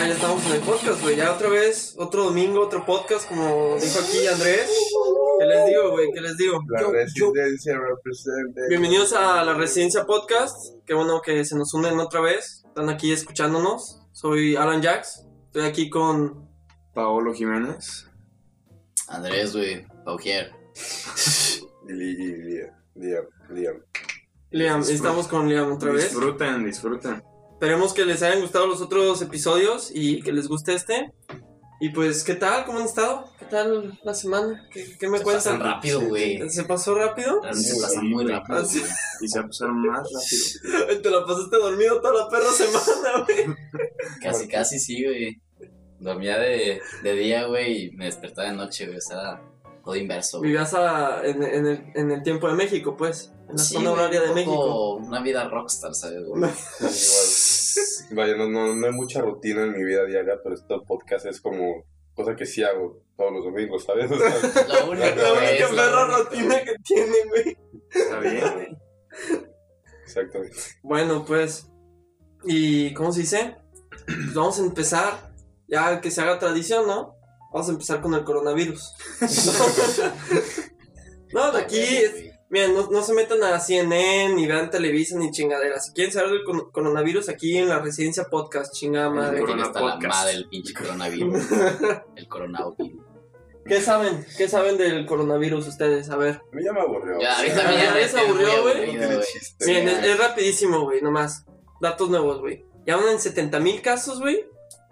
ya, ya estamos en el podcast, güey. Ya otra vez, otro domingo, otro podcast, como dijo aquí Andrés. ¿Qué les digo, güey? ¿Qué les digo? La residencia representa. Bienvenidos a la Residencia Podcast. Qué bueno que se nos unen otra vez. Están aquí escuchándonos. Soy Alan Jax. Estoy aquí con. Paolo Jiménez. Andrés, güey, Paugier. Li- Liam, Liam, Liam. Liam. Estamos con Liam otra vez. Disfruten, disfruten. Esperemos que les hayan gustado los otros episodios y que les guste este. Y pues, ¿qué tal? ¿Cómo han estado? ¿Qué tal la semana? ¿Qué, qué me Se cuentan? rápido, güey. ¿Se pasó rápido? Se pasa güey. muy rápido. Y se va a pasar más rápido. Te la pasaste dormido toda la perra semana, güey. Casi, casi sí, güey. Dormía de, de día, güey, y me despertaba de noche, güey. O sea, todo inverso. Vivías a- en, en el, en el tiempo de México, pues. En la Sí, zona horaria de México. Una vida rockstar, ¿sabes? güey? Igual. Vaya, no, no, no hay mucha rutina en mi vida diaria, pero este podcast es como cosa que sí hago todos los domingos, ¿sabes? O sea, La única es lo perra rutina que tiene, güey. Está bien, güey. exactamente. Bueno, pues. ¿Y cómo se dice? Pues vamos a empezar. Ya que se haga tradición, ¿no? Vamos a empezar con el coronavirus. no, de aquí. es-. Miren, no, no se metan a CNN, ni vean Televisa, ni chingaderas. Si quieren saber del coronavirus, aquí en la residencia podcast, chingada madre. Tiene hasta la madre el pinche coronavirus. el coronavirus. ¿Qué saben? ¿Qué saben del coronavirus ustedes? A ver. A mí ya me aburrió. Ya, o sea, ahorita ya, me ya se aburrió, güey. Miren, es, es rapidísimo, güey, nomás. Datos nuevos, güey. Ya van en 70 mil casos, güey.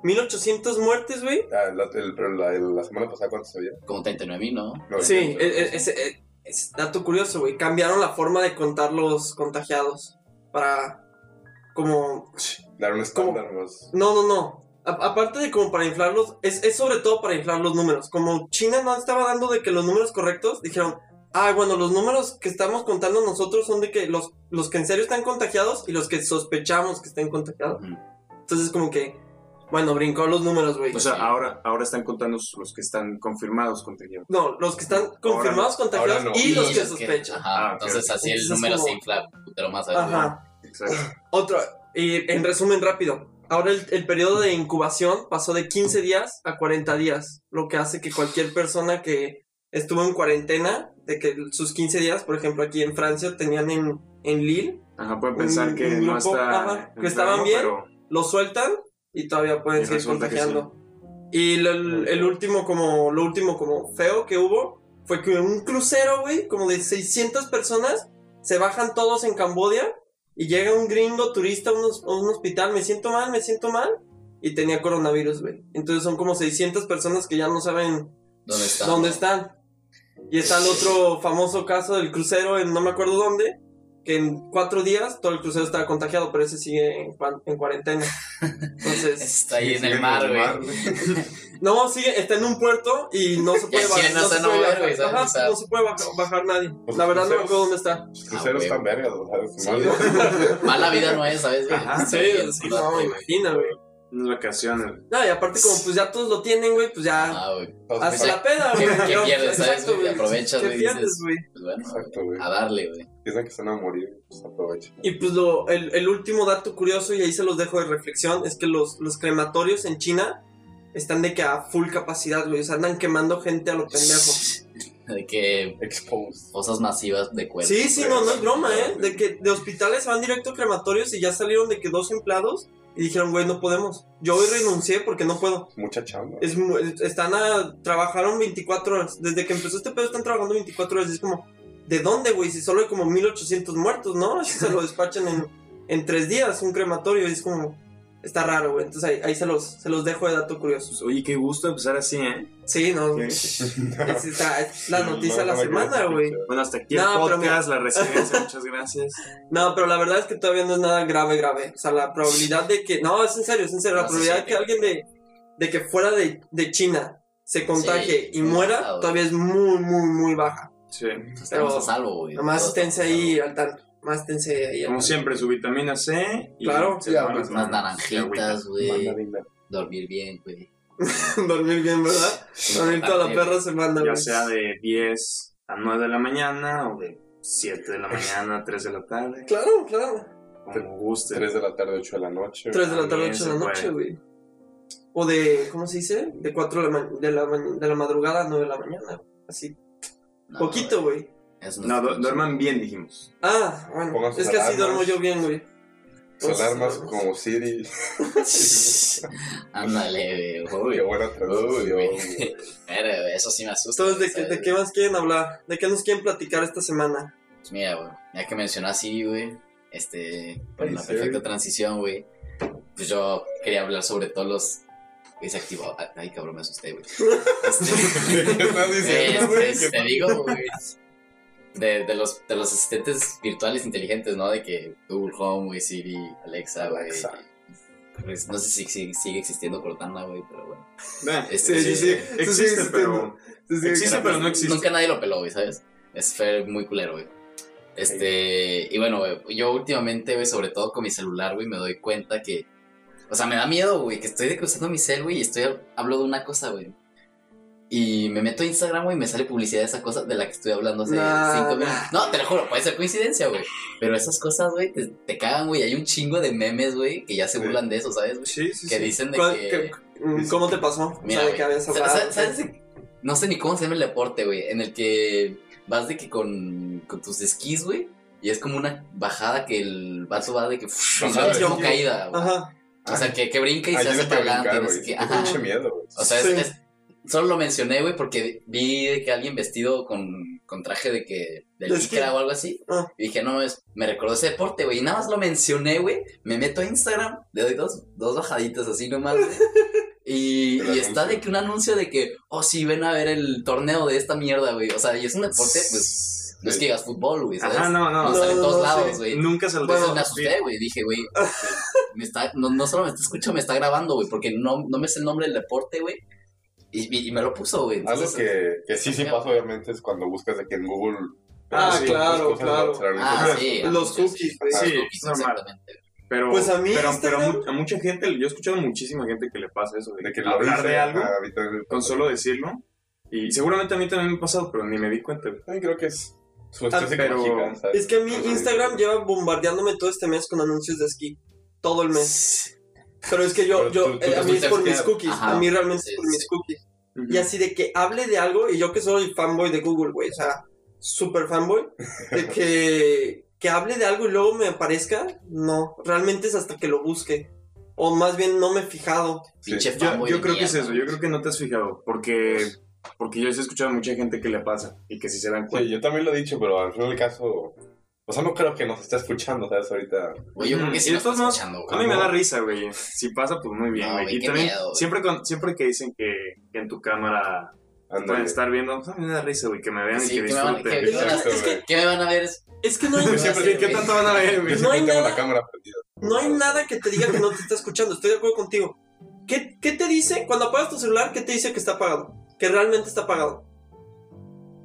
1800 muertes, güey. Ah, la, el- pero la, la semana pasada, ¿cuántos había? Como 39 mil, ¿no? No, Sí, no, es, es- es- es dato curioso, güey. Cambiaron la forma de contar los contagiados. Para. Como. Dar un estándar más. No, no, no. A- aparte de como para inflarlos, es, es sobre todo para inflar los números. Como China no estaba dando de que los números correctos, dijeron, ah, bueno, los números que estamos contando nosotros son de que los, los que en serio están contagiados y los que sospechamos que estén contagiados. Entonces como que, bueno, brincó los números, güey. O sea, ahora, ahora están contando los que están confirmados contagiados. no, los que están confirmados contagiados ahora no. y los que sospechan. Ajá, Ah, entonces así el Entonces número como- se infla putero más, ¿sabes? Ajá. Exacto. Otro, y en resumen rápido, ahora el, el periodo de incubación pasó de 15 días a 40 días, lo que hace que cualquier persona que estuvo en cuarentena, de que sus 15 días, por ejemplo aquí en Francia tenían en, en Lille, Ajá, pueden pensar Un- que un no está. ajá, que estaban bien. Pero lo sueltan y todavía pueden Y seguir contagiando. Y lo- el, último como, lo último como feo que hubo fue que un crucero, güey, como de 600 personas, se bajan todos en Cambodia y llega un gringo turista a un, hos- a un hospital, me siento mal, me siento mal, y tenía coronavirus, güey. Entonces son como 600 personas que ya no saben ¿Dónde está? dónde están. Y está el otro famoso caso del crucero en no me acuerdo dónde, que en cuatro días todo el crucero estaba contagiado, pero ese sigue en, cuarentena. Entonces, Está ahí en el mar, güey. no, sigue, está en un puerto y no se puede bajar. no se puede bajar, nadie. Los La verdad no me acuerdo dónde está. Los cruceros Ah, están vergas, o sea, Sí. Mala vida no es, ¿sabes? Ajá. Sí, sí, no, imagina, güey. Unas vacaciones. No, y aparte como pues ya todos lo tienen, güey, pues ya Ah, güey. hasta pues, la peda, ¿qué- güey. qué pierdes, sabes, exacto, güey? Aprovechas, ¿Qué güey, pierdes, güey? Pues bueno, Exacto, güey. a darle, güey. Piensan que se van a morir, pues aprovechen. Y pues lo, el, el último dato curioso, y ahí se los dejo de reflexión, es que los, los crematorios en China están de que a full capacidad, güey. O sea, andan quemando gente a lo pendejo. De que Exposed. fosas masivas de cuerpos. Sí, sí, no, no es broma, ¿eh? De que de hospitales van directo a crematorios y ya salieron de que dos empleados y dijeron, güey, no podemos. Yo hoy renuncié porque no puedo. Mucha chamba. Es, están a, trabajaron 24 horas. Desde que empezó este pedo están trabajando 24 horas. Y es como, ¿de dónde, güey? Si solo hay como 1800 muertos, ¿no? Así se lo despachan en, en tres días, un crematorio. Y es como, está raro, güey. Entonces ahí, ahí se, los, se los dejo de dato curioso. Oye, qué gusto empezar así, ¿eh? Sí, no. Es, está- es la noticia de la No, semana, güey. Bueno, hasta aquí el No, pero podcast, la residencia, muchas gracias. No, pero la verdad es que todavía no es nada grave, grave. O sea, la probabilidad de que. No, es en serio, es en serio. La probabilidad sí. de que alguien de, de que fuera de, de China se contagie Sí, y muera todavía es muy, muy, muy baja. Sí. Estamos Pero a salvo, güey. Nomás esténse ahí al tanto. Más esténse ahí Como siempre, su vitamina C. Y Claro. se Sí, toman unas naranjitas, güey. Dormir bien, güey. Dormir bien, ¿verdad? Dormir toda la perra semana, Ya sea de 10 a 9 de la mañana o de 7 de la mañana a 3 de la tarde. Claro, claro. Como guste. 3 de la tarde, 8 de la noche. 3 de la tarde, También 8 de la se noche, güey. O de, ¿cómo se dice? De 4 de la, ma- de la, ma- de la madrugada a 9 de la mañana. Así, No, poquito, güey. Eso No, du- duerman bien, dijimos. Ah, bueno. Pongan Es que así duermo yo bien, güey. Sus alarmas como Siri. Ándale, güey. Qué Uy, buena Uy, traducción. Pero, eso sí me asusta. Entonces, ¿de, qué- de ¿sabes? qué más quieren hablar? ¿De qué nos quieren platicar esta semana? Pues mira, güey, ya que mencionó así, güey, este, por sí. perfecta transición, güey, pues yo quería hablar sobre todos los que se activó. Ay, cabrón, me asusté, güey. Este, ¿Qué estás diciendo, eh, güey? este, te digo, güey, de, de, los, de los asistentes virtuales inteligentes, ¿no? De que Google Home, güey, Siri, Alexa, güey. Alexa. Pues, no sé si, si sigue existiendo Cortana, güey, pero bueno. Este, Sí, sí, sí. Existe, pero. Existe, pero no existe. Nunca nadie lo peló, güey, ¿sabes? Es fue muy culero, güey. Este, y bueno, güey, yo últimamente, güey, sobre todo con mi celular, güey, me doy cuenta que, o sea, me da miedo, güey, que estoy cruzando mi cel, güey, y estoy, hablo de una cosa, güey. Y me meto a Instagram, güey, y me sale publicidad de esa cosa de la que estoy hablando hace Nah, cinco nah. minutos. No, te lo juro, puede ser coincidencia, güey. Pero esas cosas, güey, te, te cagan, güey. Hay un chingo de memes, güey, que ya se burlan de eso, ¿sabes? Sí, sí, Que sí. dicen de ¿Cuál- que... mm, ¿Cómo te pasó? Mira, ¿sabes No sé ni cómo se llama el deporte, güey. En el que vas de que con, con tus esquís, güey. Y es como una bajada que el vaso va de que. y Bajada es de como caída, güey. Ajá. O sea, que, que brinca y se hace para adelante. pinche miedo, güey. O sea, es- solo lo mencioné, güey, porque vi de que alguien vestido con, con traje de que de licra o algo así. Ah. Y dije, no, es, me recordó ese deporte, güey. Y nada más lo mencioné, güey. Me meto a Instagram, le doy dos, dos bajaditas así nomás, güey. Y, está de que un anuncio de que, oh, sí, ven a ver el torneo de esta mierda, güey. O sea, y es un deporte, pues, no es que digas fútbol, güey, ¿sabes? Ajá, no, no. No, sale en No, todos no, lados, sí. güey. Nunca se lo Entonces Bueno, me asusté, güey. Dije, güey, me está, no, no solo me está escuchando, me está grabando, güey, porque no, no me sé el nombre del deporte, güey. Y, y, me lo puso, güey. Algo que, que sí, sí pasa, obviamente, es cuando buscas de que en Google. Ah, sí, claro, claro. Ah, sí. Los cookies, Sí, cookies, exactamente. Pero, Pues a mí pero, pero a, mu- a mucha gente, yo he escuchado muchísima gente que le pasa eso, de, De que lo hablar dice, de algo con solo decirlo. Y seguramente a mí también me ha pasado, pero ni me di cuenta. También creo que es su Ah, pero- ¿sabes? Es que a mí Instagram lleva bombardeándome todo este mes con anuncios de esquí. Todo el mes. Pero es que yo, yo tú- tú eh, a mí es por mis cookies. Ajá. A mí realmente Sí, es por sí. mis cookies. Y así de que hable de algo, y yo que soy fanboy de Google, güey, o sea, super fanboy, de que, que hable de algo y luego me aparezca, no, realmente es hasta que lo busque. O más bien no me he fijado. Sí. Pinche Yo, fanboy yo creo que es eso, yo creo que no te has fijado, porque, porque yo sí he escuchado a mucha gente que le pasa y que si se dan Sí, cuenta. yo también lo he dicho, pero al final del caso. O sea, no creo que nos esté escuchando, ¿sabes? Ahorita. Güey, yo creo que sí lo está escuchando, A mí me da risa, güey. Si pasa, pues muy bien, No, güey. güey, y qué también, miedo, güey. siempre, con- siempre que dicen que, que en tu cámara Ándale. pueden estar viendo, pues a mí me da risa, güey, que me vean Sí, y que que me van- disfruten. que- Exacto, es que-. ¿Qué me van a ver? Es- que no hay, siempre- ¿Qué, tanto van a ver, güey? No hay nada- la cámara prendida. no hay nada que te diga que no te está escuchando, estoy de acuerdo contigo. ¿Qué, ¿Qué te dice cuando apagas tu celular? ¿Qué te dice que está apagado? Que realmente está apagado.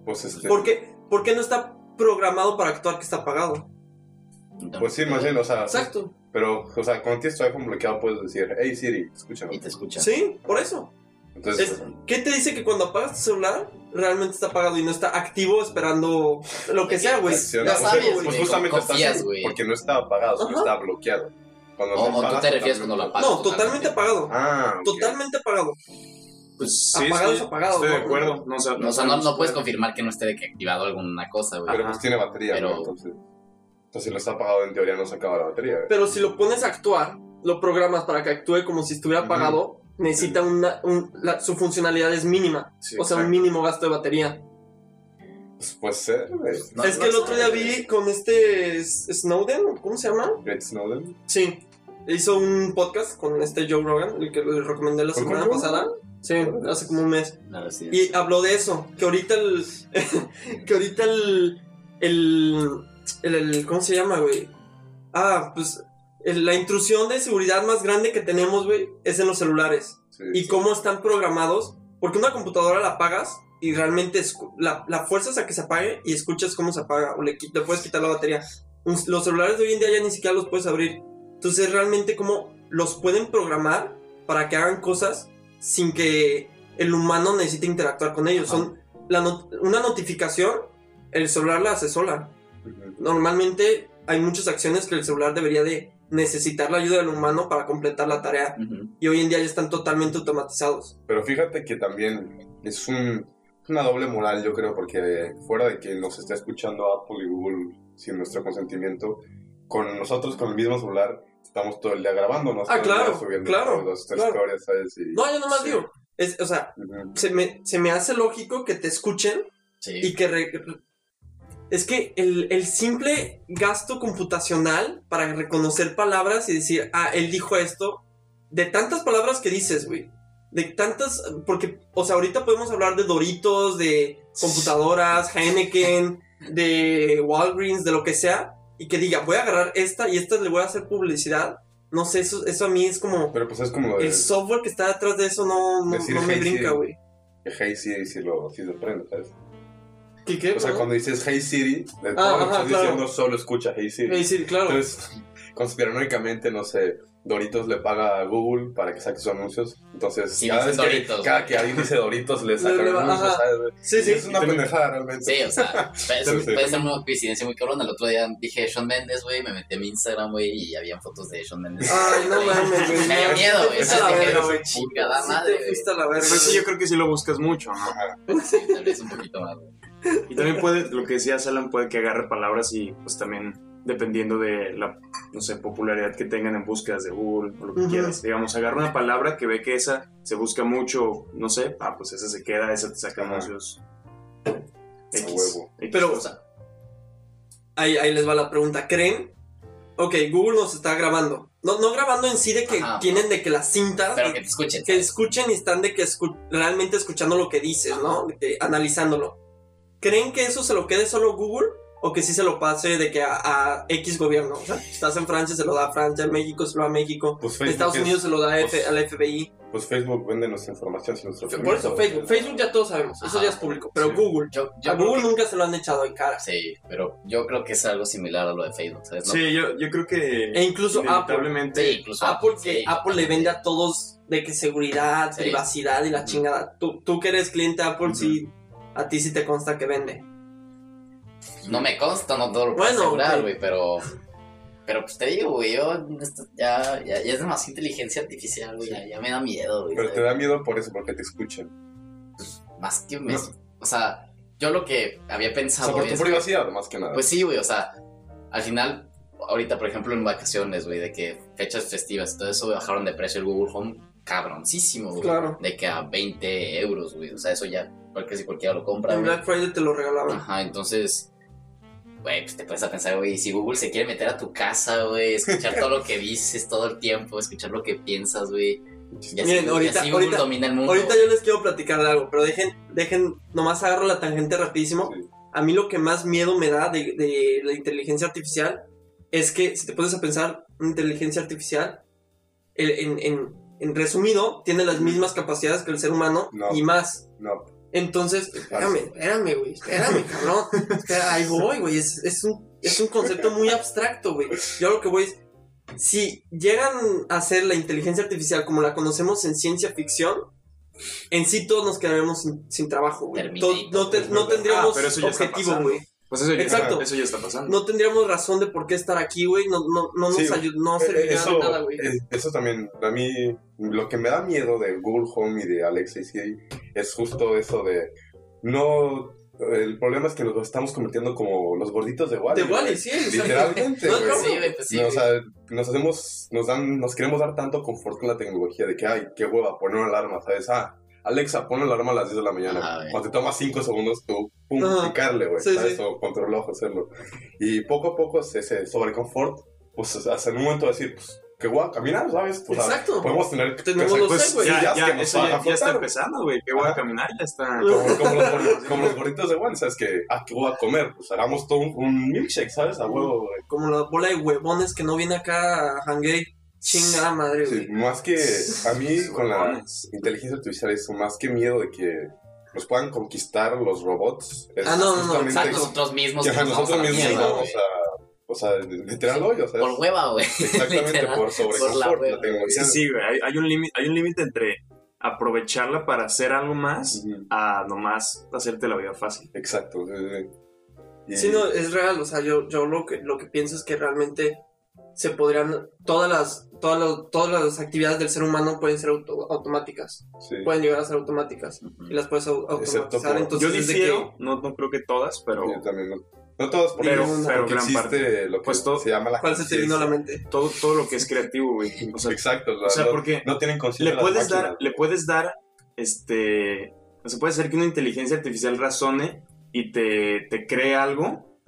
Pues este. ¿Por qué, ¿Por qué no está programado para actuar que está apagado? Pues sí, más bien, o sea. Exacto. Pero, o sea, cuando tienes tu iPhone bloqueado, puedes decir, hey Siri, escúchame. Y te escucha. Sí, por eso. Entonces, Es- ¿Qué te dice que cuando apagas tu celular realmente está apagado y no está activo esperando lo que sea, güey? Ya Pues, sabes, pues justamente está confías, así, güey. porque no está apagado, solo Ajá. está bloqueado. Cuando O- o tú te refieres cuando lo apagas. No, totalmente apagado. Ah, ok. Totalmente apagado. Pues sí, Apagado estoy, es apagado, estoy de acuerdo. No, o sea, No, o sea, no, no puedes confirmar que no esté de que activado alguna cosa, güey. Pero Ajá. pues tiene batería, Pero- ¿no? Entonces, entonces, si lo está apagado, en teoría no se acaba la batería. güey. Pero si lo pones a actuar, lo programas para que actúe como si estuviera apagado, necesita una. un- la- su funcionalidad es mínima. Sí, o sea, un mínimo gasto de batería. Pues puede ser, güey. No, es no que el otro día vi con este Snowden, ¿cómo se llama? Great Snowden. Sí. Hizo un podcast con este Joe Rogan, el que le recomendé la ¿Con semana pasada. Sí, hace como un mes. Residencia. Y habló de eso, que ahorita el. que ahorita el. El. el, el- ¿Cómo se llama, güey? Ah, pues. la intrusión de seguridad más grande que tenemos, güey, es en los celulares. Sí, Y sí. cómo están programados. Porque una computadora la apagas y realmente la, la fuerzas a que se apague y escuchas cómo se apaga. O le, le puedes quitar la batería. Los celulares de hoy en día ya ni siquiera los puedes abrir. Entonces, realmente, cómo los pueden programar para que hagan cosas sin que el humano necesite interactuar con ellos. Ajá. Son la not- una notificación, el celular la hace sola. Normalmente hay muchas acciones que el celular debería de necesitar la ayuda del humano para completar la tarea. Y hoy en día ya están totalmente automatizados. Pero fíjate que también es un, una doble moral, yo creo, porque fuera de que nos esté escuchando Apple y Google sin nuestro consentimiento, con nosotros con el mismo celular estamos todo el día grabándonos. Ah, claro, subiendo claro, fotos, claro. historias, ¿sabes? Y- No, yo nomás Sí. digo. Es, o sea, se me, se me hace lógico que te escuchen Sí. y que... re- es que el, el simple gasto computacional para reconocer palabras y decir, ah, él dijo esto, de tantas palabras que dices, güey. De tantas, porque, o sea, ahorita podemos hablar de Doritos, de computadoras, Heineken, de Walgreens, de lo que sea, y que diga, voy a agarrar esta y esta le voy a hacer publicidad. No sé, eso, eso a mí es como... Pero pues es como El software que está detrás de eso no, no, Decir no me hey brinca, Siri. güey. que Hey Siri si lo, si lo prende, ¿sabes? ¿Qué, qué? O sea, cuando dices Hey Siri, de todo Ah, lo que estás claro. diciendo solo escucha Hey Siri. Hey, sí, claro. Entonces, conspiranoicamente, no sé, Doritos le paga a Google para que saque sus anuncios. Entonces, Sí, cada, vez que, cada alguien dice Doritos, le sacan anuncios. ¿sabes? sí, sí. es una pendejada realmente. Sí, o sea, puede, Sí, sí. puede ser una coincidencia muy cabrona. El otro día dije Sean Mendes, güey, me metí a mi Instagram, güey, y habían fotos de Sean Mendes. Ay, no mames, güey. Me dio no, miedo, güey. te O fuiste a sea, la verga, güey. chingada madre, te la verga. Pues sí, yo creo que sí lo buscas mucho, ¿no? Sí, tal vez un poquito más, güey. Y también puede, lo que decía Alan, puede que agarre palabras y pues también dependiendo de la, no sé, popularidad que tengan en búsquedas de Google o lo que quieras. Digamos, agarra una palabra que ve que esa se busca mucho, no sé, ah, pues esa se queda, esa te saca anuncios. A X. huevo. X Pero- cosa. Ahí, ahí les va la pregunta. ¿Creen? Ok, Google nos está grabando. No, no grabando en sí de que Ajá. tienen de que las cintas. Pero que te escuchen. que escuchen y están de que escu- realmente escuchando lo que dices, ¿no? De que analizándolo. ¿Creen que eso se lo quede solo Google? O que sí se lo pase de que a, a X gobierno. O sea, estás en Francia, se lo da a Francia, en México se lo da a México. Pues En Facebook Estados es- Unidos se lo da a F- pues- al FBI. Pues Facebook vende nuestra información sin nuestro Por eso, Facebook. Facebook ya todos sabemos. Eso Ajá. ya es público. Pero Sí. Google. Yo, yo A Google que- nunca se lo han echado en cara. Sí, pero yo creo que es algo similar a lo de Facebook, ¿sabes? ¿No? Sí, yo, yo creo que E incluso Apple. inevitablemente Sí, incluso Apple que sí, Apple le vende a todos de que seguridad, Sí. privacidad y la chingada. Tú, tú que eres cliente Apple, sí, a ti sí te consta que vende. No me consta, no todo lo puedo Bueno, asegurar, güey, pero... Pero pues te digo, güey, yo... esto ya, ya, ya es demasiada inteligencia artificial, güey, ya, ya me da miedo, güey. Pero te da miedo por eso, porque te escuchen. Más que un mes. O sea, yo lo que había O pensado... sea, por tu es que- privacidad, más que nada. Pues sí, güey, o sea, al final, ahorita, por ejemplo, en vacaciones, güey, de que fechas festivas y todo eso, bajaron de precio el Google Home cabroncísimo, güey. Claro. De que a 20 euros, güey. O sea, eso ya, cualquier si cualquiera lo compra, En. Black Friday te lo regalaban. Ajá, entonces, güey, pues te puedes a pensar, güey, si Google se quiere meter a tu casa, güey, escuchar todo lo que dices todo el tiempo, escuchar lo que piensas, güey. Miren, y ahorita- domina el mundo. Ahorita yo les quiero platicar de algo, pero dejen, dejen, nomás agarro la tangente rapidísimo. Sí. A mí lo que más miedo me da de, de la inteligencia artificial es que, si te pones a pensar, una inteligencia artificial, el- en, en- en resumido, tiene las mismas capacidades que el ser humano No. y más. No, Entonces, espérame, espérame, güey, espérame, cabrón. Espera, ahí voy, güey. Es, es un, es un concepto muy abstracto, güey. Yo lo que voy es, si llegan a hacer la inteligencia artificial como la conocemos en ciencia ficción, en sí todos nos quedaremos sin, sin trabajo, güey. No, te- no tendríamos Ah, objetivo, güey. Pues eso ya, Exacto. eso ya está pasando. No tendríamos razón de por qué estar aquí, güey. No, no, no nos Sí, ayud- no Eh, serviría eso, de nada, güey. eso también, a mí, lo que me da miedo de Google Home y de Alexa y Siri es justo eso de no. El problema es que nos estamos convirtiendo como los gorditos de Wally. De Wally, sí. Literalmente, No broma. Sí, güey, pues sí. No, o sea, nos hacemos, nos dan, nos queremos dar tanto confort con la tecnología de que, ay, qué hueva, poner una alarma, ¿sabes? Ah, Alexa, pon la alarma a las 10 de la mañana. Güey. Cuando te toma 5 segundos, tú, pum, Ajá. picarle, güey, Sí, ¿sabes? sí. O con tu reloj hacerlo. Y poco a poco ese sobreconfort, pues hasta en un momento decir, pues, que voy a caminar, ¿sabes? Sea, Exacto. podemos tener Tenemos los Pues Segway. ya, ya, que nos eso ya, ya está empezando, güey. Que voy a Ajá. caminar, ya está. como, como los, gorri- como los gorritos de Wally, ¿sabes? Que, ah, ¿qué voy a comer? Pues hagamos todo un, un milkshake, ¿sabes? A huevo, güey. Como la bola de huevones que no viene acá a hanguey. Chingada madre, güey. Sí, más que a mí con la inteligencia artificial es más que miedo de que nos puedan conquistar los robots. Es Ah, no, no, no, O sea, exacto. nosotros mismos que nosotros la mismos mierda, nos güey. vamos a, o sea, literal hoyo, ¿sabes? Por hueva, güey. Exactamente, Literal, por sobre por la la tecnología. Sí, sí, güey. Hay, hay un límite hay un límite entre aprovecharla para hacer algo más Ujú, a nomás hacerte la vida fácil. Exacto. sí, sí. Y- Sí, no, es real, o sea, yo, yo lo que lo que pienso es que realmente se podrían, todas las, todas las, todas las actividades del ser humano pueden ser auto- automáticas, Sí. pueden llegar a ser automáticas y las puedes automatizar. por- Entonces, Yo difiero, no, no creo que todas, pero Yo también no. No todas, porque, Pero- porque pero gran existe parte. lo que Pues todo- se llama la que, ¿cuál se te vino a la mente? todo, todo lo que es creativo, güey. O sea, Exacto, la- o sea, no, porque no tienen conciencia le puedes dar, le puedes dar, este, o sea, puede ser que una inteligencia artificial razone y te, te cree algo,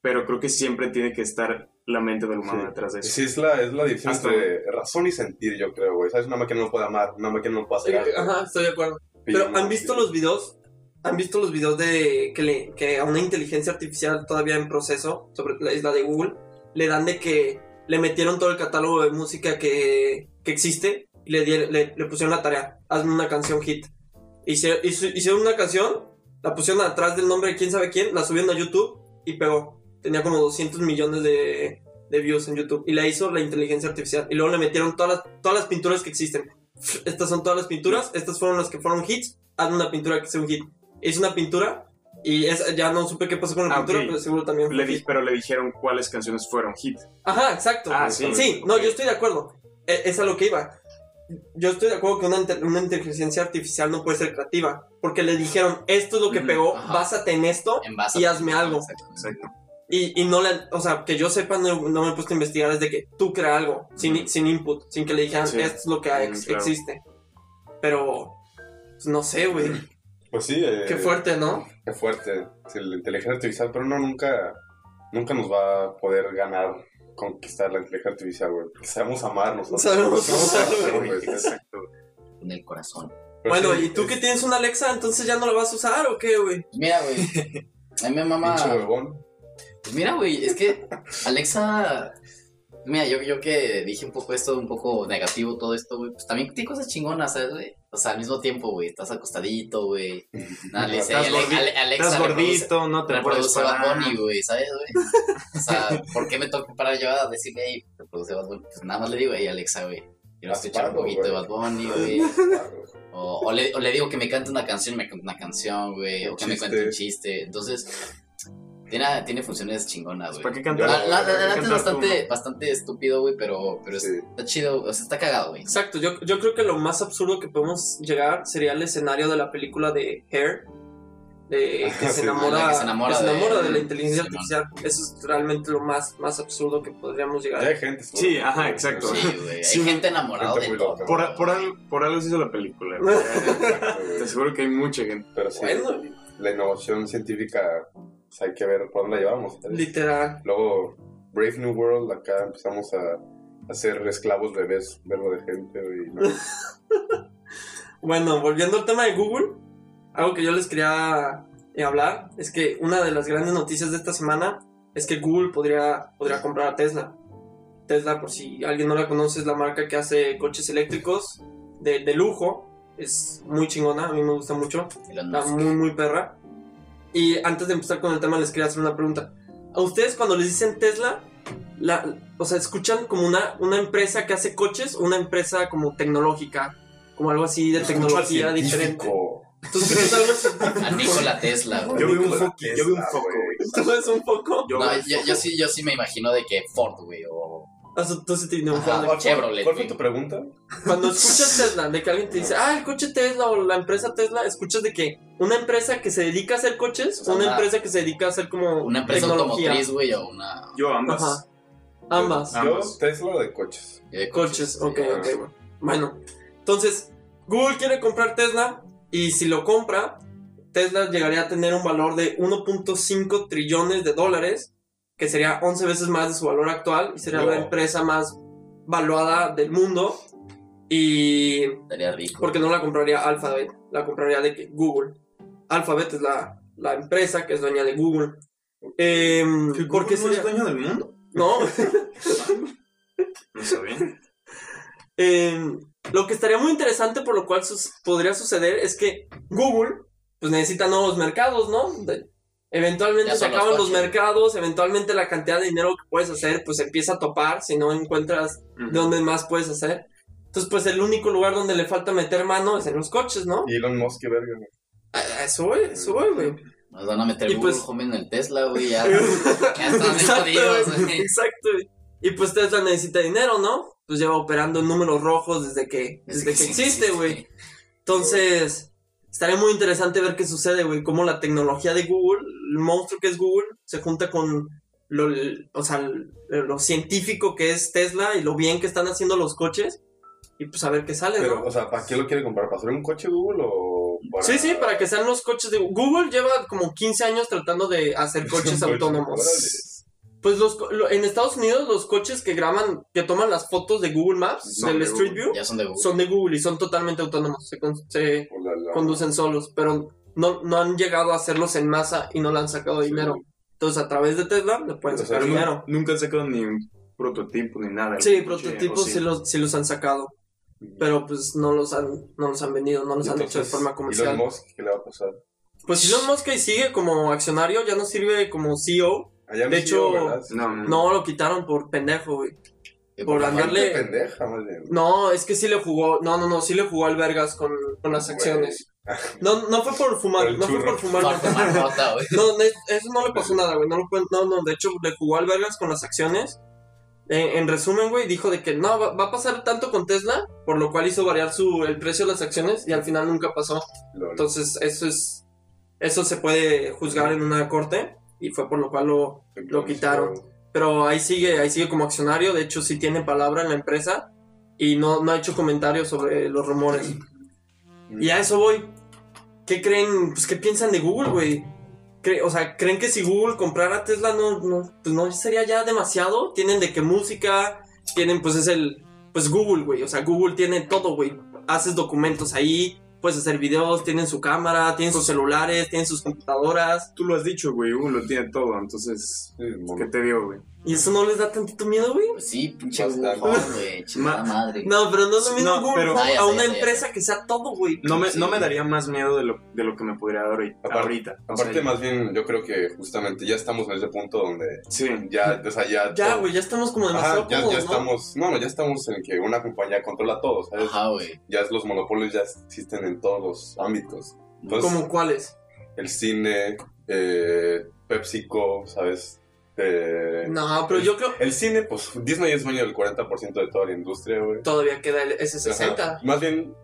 pero creo que siempre tiene que estar la mente del humano Sí. detrás de eso. Sí, es la, es la Hasta- entre razón y sentir, yo creo, güey. ¿Sabes? Una máquina no puede amar, una máquina no puede hacer algo. Ajá, estoy de acuerdo. Pero ¿han visto los videos? ¿Han visto los videos de que, le, que a una inteligencia artificial todavía en proceso, sobre la isla de Google, le dan de que le metieron todo el catálogo de música que, que existe y le, di- le, le pusieron la tarea, hazme una canción hit. Hizo- Hicieron una canción, la pusieron atrás del nombre de quién sabe quién, la subieron a YouTube y pegó. Tenía como 200 millones de, de views en YouTube y la hizo la inteligencia artificial. Y luego le metieron todas las, todas las pinturas que existen. Estas son todas las pinturas, estas fueron las que fueron hits, hazme una pintura que sea un hit. Hice una pintura y esa, ya no supe qué pasó con la Ah, pintura, ok. pero seguro también fue Le di- pero le dijeron cuáles canciones fueron hit. Ajá, exacto. Ah, sí. Sí, no, Ok. yo estoy de acuerdo. E- Es a lo que iba. Yo estoy de acuerdo que una, una inteligencia artificial no puede ser creativa. Porque le dijeron, esto es lo que pegó, ajá. básate en esto. En base Y a- hazme algo. Exacto. Exacto. Y, y no le, o sea, que yo sepa, no, no me he puesto a investigar desde que tú crea algo, sin, sin input, sin que le dijeran, Sí. esto es lo que Mm, ex- claro. existe. Pero, pues, no sé, güey. Pues sí, eh, Qué fuerte, ¿no? Qué fuerte. Sí, la inteligencia artificial, pero no, nunca, nunca nos va a poder ganar, conquistar la inteligencia artificial, güey. Porque sabemos amarnos. ¿no? Sabemos güey. Exacto. En el corazón. Pero bueno, sí, ¿y tú es que tienes una Alexa, entonces ya no la vas a usar o qué, güey? Pues Mira, güey. A mí me mama. Pinche huevón. Pues mira, güey, es que Alexa. Mira, yo, yo que dije un poco esto, un poco negativo todo esto, güey, pues también tiene cosas chingonas, ¿sabes, güey? O sea, al mismo tiempo, güey, estás acostadito, güey. Nada, le dice, Estás Ale- gordi- Ale- Alexa Estás gordito, no te reproduce Bad. Bunny, güey, ¿sabes, güey? O sea, ¿por qué me toca parar yo a decirle, hey, reproduce Bad Bunny? Pues nada más le digo, hey, Alexa, güey, quiero escuchar un poquito de. Bad Bunny, güey. O, o le, o le digo que me cante una canción, me canta una canción, güey. O que me cuente un chiste. Entonces, tiene, tiene funciones chingonas, güey. ¿Para qué cantar? la, la- la ¿Para qué neta es bastante, tú? bastante estúpido, güey, pero, pero Sí. está chido, o sea, está cagado, güey. Exacto, yo, yo creo que lo más absurdo que podemos llegar sería el escenario de la película de Hair, de que se enamora, que se enamora que se enamora de- de, la inteligencia artificial. Eso es realmente lo más, más absurdo que podríamos llegar. Ya hay gente. Sí, ajá, exacto. Sí, güey. Hay Sí, gente enamorada gente de todo. loca. Por, por, algo, por algo se hizo la película. Te aseguro que hay mucha gente. Pero sí, Bueno, la innovación científica, pues, hay que ver por dónde la llevamos. literal. Luego, Brave New World, acá empezamos a a ser esclavos bebés, verbo de gente, güey. ¿no? Bueno, volviendo al tema de Google, algo que yo les quería eh, hablar es que una de las grandes noticias de esta semana es que Google podría, podría comprar a Tesla. Tesla, por si alguien no la conoce, es la marca que hace coches eléctricos de, de lujo. Es muy chingona, a mí me gusta mucho. Está muy, muy perra. Y antes de empezar con el tema, les quería hacer una pregunta. ¿A ustedes cuando les dicen Tesla, la, o sea, escuchan como una, una empresa que hace coches o una empresa como tecnológica? Como algo así de tecnología diferente. Científico. ¿Tú escuchas algo así? A Nikola Tesla, güey. Yo vi un foco, yo vi un foco, güey. ¿Tú ves un poco? Yo No, yo, foco. yo sí, yo sí me imagino de que Ford, güey, o... O sea, tú sí tienes un Ajá. fan de- ¿Cuál, fue- Chevrolet, ¿Cuál fue güey. tu pregunta? Cuando escuchas Tesla, de que alguien te dice, ah, el coche Tesla o la empresa Tesla, escuchas de que una empresa que se dedica a hacer coches O sea, una una- empresa que se dedica a hacer como Una empresa tecnología. automotriz, güey, o una... Yo ambas. Ajá. Ambas. Ah, Yo, Ambas. Tesla de coches. eh, Coches, ok, sí. ok, bueno. Bueno, entonces, Google quiere comprar Tesla y si lo compra, Tesla llegaría a tener un valor de 1.5 trillones de dólares, que sería 11 veces más de su valor actual y sería la empresa más valuada del mundo. Y Estaría rico. porque no la compraría Alphabet, la compraría de que Google. Alphabet es la, la empresa que es dueña de Google. Em, ¿Que ¿Por qué no es dueño del mundo? No. No sabía. Eh, lo que estaría muy interesante por lo cual sus- podría suceder es que Google pues necesita nuevos mercados, ¿no? De- eventualmente Ya se los acaban los, coches. mercados, eventualmente la cantidad de dinero que puedes hacer pues empieza a topar si no encuentras de dónde más puedes hacer. Entonces pues el único lugar donde le falta meter mano es en los coches, ¿no? Y Elon Musk, qué verga, güey. Eso voy, eso voy, güey. Nos van a meter Y Google pues- Home en el Tesla, güey, ya. ya están bien Exacto, jodidos, güey, güey. exacto, güey. Y pues Tesla necesita dinero, ¿no? Pues lleva operando en números rojos desde que, desde que sí existe, güey. Entonces, estaría muy interesante ver qué sucede, güey. Cómo la tecnología de Google, el monstruo que es Google, se junta con lo, o sea, lo científico que es Tesla y lo bien que están haciendo los coches. Y pues a ver qué sale, Pero, ¿no? o sea, ¿para qué lo quiere comprar? ¿Para hacer un coche Google o para... Sí, sí, para que sean los coches de Google lleva como 15 años tratando de hacer coches coche, autónomos. Pues los co- lo- en Estados Unidos los coches que graban, que toman las fotos de Google Maps, Son del de Street Google. View, Ya son de Google. son de Google y son totalmente autónomos, se, con- se O la- la- conducen solos, pero no, no han llegado a hacerlos en masa y no le han sacado dinero. Entonces a través de Tesla le pueden O sea, sacar dinero. nunca han sacado ni un prototipo ni nada. Sí, prototipos ¿o sí sí? los, sí los han sacado, pero pues no los han, no los han vendido, no los han hecho de forma comercial. Elon Musk, ¿qué le va a pasar? Pues Elon Musk ahí sigue como accionario, ya no sirve como CEO. Allá De hecho, ¿verdad? No, no. No, lo quitaron por pendejo, güey. Por por andar- Gente darle- pendeja, más bien. No, es que sí le jugó, no, no, no, sí le jugó al Vergas con, con las acciones. No, no fue por fumar, Por no fue por fumar. Para tomar nota, güey. No, no, eso no le pasó nada, güey. No, no, no, de hecho le jugó al Vergas con las acciones. En, en resumen, güey, dijo de que no, va, va a pasar tanto con Tesla, por lo cual hizo variar su, el precio de las acciones y al final nunca pasó. Lol. Entonces, eso es, eso se puede juzgar en una corte y fue por lo cual lo, lo quitaron. Pero ahí sigue, ahí sigue como accionario, de hecho sí tiene palabra en la empresa y no, no ha hecho comentarios sobre los rumores. Y a eso voy. ¿Qué creen? Pues qué piensan de Google, güey. O sea, ¿creen que si Google comprara Tesla no, no, pues no sería ya demasiado? Tienen de qué música, tienen pues es el, pues Google, güey. O sea, Google tiene todo, güey. Haces documentos ahí, puedes hacer videos, tienen su cámara, tienen sus celulares, tienen sus computadoras. Tú lo has dicho, güey. Google lo tiene todo. Entonces. ¿qué te digo, güey? ¿Y eso no les da tantito miedo, güey? Pues sí, pinche güey. Chingada madre. No, pero no es lo mismo No, pero- a Ah, ya sé, una ya sé, ya empresa que sea todo, güey. No me, Sí. no me daría más miedo de lo, de lo que me podría dar ahorita. Aparte- ahorita. O sea, Aparte, más bien, yo creo que justamente ya estamos en ese punto donde Sí. ya, o sea, ya... Ya, güey, ya estamos como Ajá, demasiado ya, cómodos, ya ¿no? estamos, no, no, ya estamos en que una compañía controla todo, ¿sabes? Ajá, güey. Ya los monopolios ya existen en todos los ámbitos. Entonces, ¿Como cuáles? el cine, eh, PepsiCo, ¿sabes? Eh, No, pero yo creo El cine, pues Disney es dueño del 40% de toda la industria, güey. todavía queda el S60. Ajá. Más bien,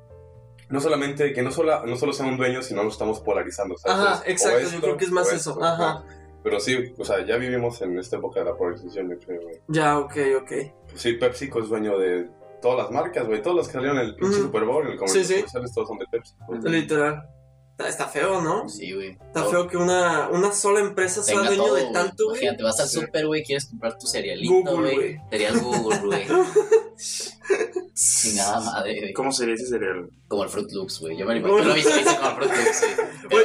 no solamente que no solo, no solo sea un dueño, sino lo estamos polarizando, ¿sabes? Ajá, exacto, yo creo que es más eso. esto, Ajá. Pero sí, o sea, ya vivimos en esta época de la polarización, yo creo, güey. Ya, ok, ok. Pues sí, PepsiCo es dueño de todas las marcas, güey. Todos los que salieron en el pinche. Super Bowl, en el Sí, sí. todos son de Pepsi. Literal. Está, está feo, ¿no? Sí, güey. Está Todo- feo que una, una sola empresa sea dueño todo, de tanto, güey. Imagínate, vas al Sí. super, güey, quieres comprar tu cerealito, Google, güey. güey. Cereal Google, güey. Chingada madre, güey. ¿Cómo sería ese cereal? Como el Fruit Loops, güey. Yo me lo imagino. Yo lo he visto, visto como el Fruit Loops,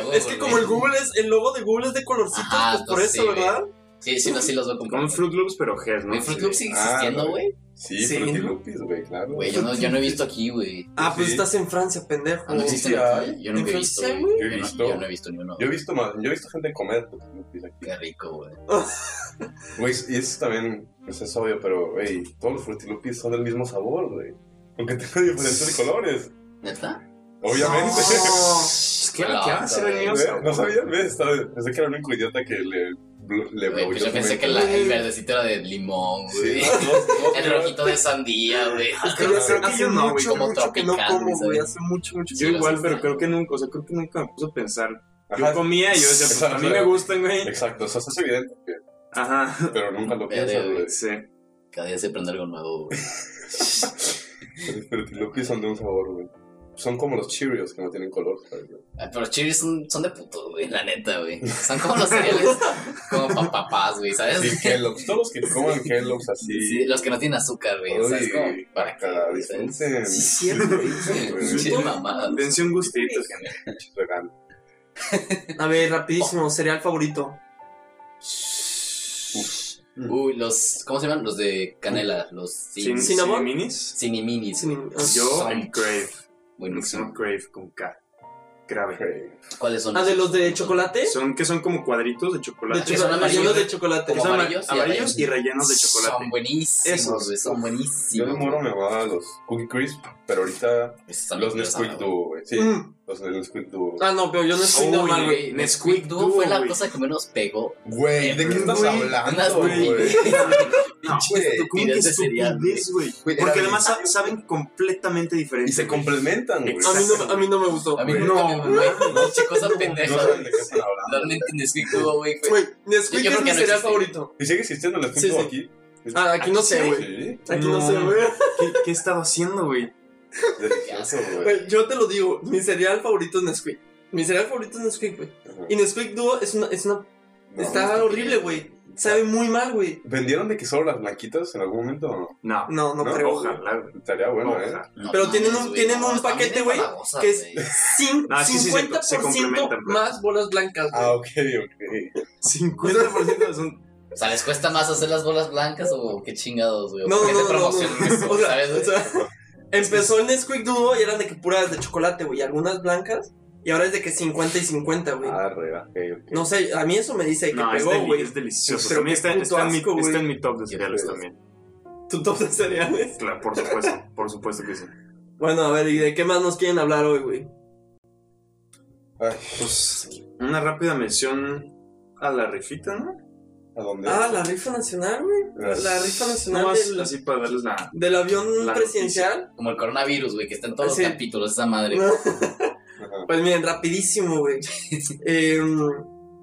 güey. Es que como el Google es, el logo de Google es de colorcitos, Ajá, pues por eso, güey. Sí, sí, sí los veo Como comprando. un Fruit Loops, pero Ges, ¿no? Fruit Sí. Loops sigue Ah, existiendo, güey. Sí, Sí, Fruity ¿no? Loops, güey, claro. Güey, yo no, yo no he visto aquí, güey. Ah, pues Sí. estás en Francia, pendejo. Ah, no existen aquí. Yo nunca he ¿En visto, güey. Yo he no- visto. Yo no he visto ni uno. Yo he visto más, yo he visto gente comer Loops aquí. Qué rico, güey. Güey, y eso también, pues es obvio, pero, güey, todos los Fruity Loops son del mismo sabor, güey. Aunque tengan diferentes colores. ¿Neta? Obviamente. No. Es que Qué ¿qué va a ser el No sabía, ¿ves? Estaba- Pensé que era el único idiota que le, le Güey, pues yo pensé que la el verdecito era de limón, güey. El rojito de sandía, güey. Es que creo yo no, güey, mucho, como mucho que no tropical, como, güey, güey. ¿sabes? Hace mucho, mucho Yo Sí, igual, pero creo que nunca, o sea, creo que nunca me puse a pensar. Yo comía y yo decía, pues a mí me gustan, güey. Exacto, o sea, es evidente, que- Ajá. pero nunca lo piensas, güey. Sí. Cada día se aprende algo nuevo, güey. Los Fruity Loops son de un sabor, güey. Son como los Cheerios que no tienen color, ¿sabes? güey? Ah, Pero los chiris son, son de puto, güey, la neta, güey. Son como los cereales, como pa' papás, güey, ¿sabes? Sí, Kellogg's, todos los que coman Kellogg's así. Sí, los que no tienen azúcar, güey. O sea, es como, ¿para ¿sabes? disfruten. Sí, cierto, güey. güey. Sí, mamada. Dense un gustito, gente. A ver, rapidísimo, cereal favorito. Uy, los, ¿cómo se llaman? Los de canela, los ciniminis. Sin- Yo, el Crave. Buenísimo. Son Crave con K. Grave. ¿Cuáles son? Ah, de los de chocolate. Son que son como cuadritos de De chocolate. Que son chocolate, amarillos. de chocolate. Son amarillos y amarillos rellenos. y rellenos de chocolate. Son buenísimos, Esos. son Yo buenísimos. de moro me va a los Cookie Crisp, pero ahorita los bien Nesquik Duo, güey. Sí, Mm. los Nesquik Duo. Ah, no, pero yo no estoy Uy, normal, güey. Güey, Nesquik Duo fue la cosa que menos pegó. Güey, ¿de qué estás Güey, hablando, güey? No, Güey, ¿Cómo Tiras que de cereal, estupidez, güey? Porque era además delicioso. saben completamente diferente. Y se complementan, güey. A mí, no, a mí no me gustó. A mí no, me güey. pinche cosa No pendeja. saben de qué están hablando. Realmente Nesquik Duo, güey, Güey, Nesquik Yo creo es que mi no cereal favorito. ¿Y sigue existiendo el Nesquik Duo aquí? Ah, aquí no sé, Sí. güey. Aquí no, No. sé, güey. ¿Qué, qué he estado haciendo, güey? Delicioso, güey. Yo te lo digo, mi cereal favorito es Nesquik. Mi cereal favorito es Nesquik, güey. Y Nesquik Duo es una, es una No, está no, horrible, güey. Sabe muy mal, güey. ¿Vendieron de que solo las blanquitas en algún momento o no? No, No, no, No, creo. ojalá. Estaría bueno, ¿eh? Ojalá. No Pero tienen un- tienen no, un paquete, güey, que es- güey. Cin- Ah, sí, sí, se- se 50% más bolas blancas, güey. Ah, ok, ok. 50% son... O sea, ¿les cuesta más hacer las bolas blancas o qué chingados, güey? No, ¿Por qué no, no, no, promocionan no. eso, O sea, ¿sabes, o sea, empezó el Nesquik Duo y eran de que puras de chocolate, güey. Algunas blancas. Y ahora es de que 50 y 50, güey. Ah, re, ok, ok. No sé, a mí eso me dice que No, es, pegó, deli- es delicioso. Pero También qué está, en mi, asco, güey. está en mi top de cereales también. Tu top de cereales. Claro, por supuesto, por supuesto que sí. Bueno, a ver, ¿y de qué más nos quieren hablar hoy, güey? Ay, Pues una rápida mención a la rifita, ¿no? ¿A dónde? Ah, la rifa nacional, güey. La, la rifa nacional No, del, así para darles la... del avión La presidencial. Como el coronavirus, güey, que está en todos Sí. los capítulos, esa madre. Ajá. Pues miren, rapidísimo, güey. Em,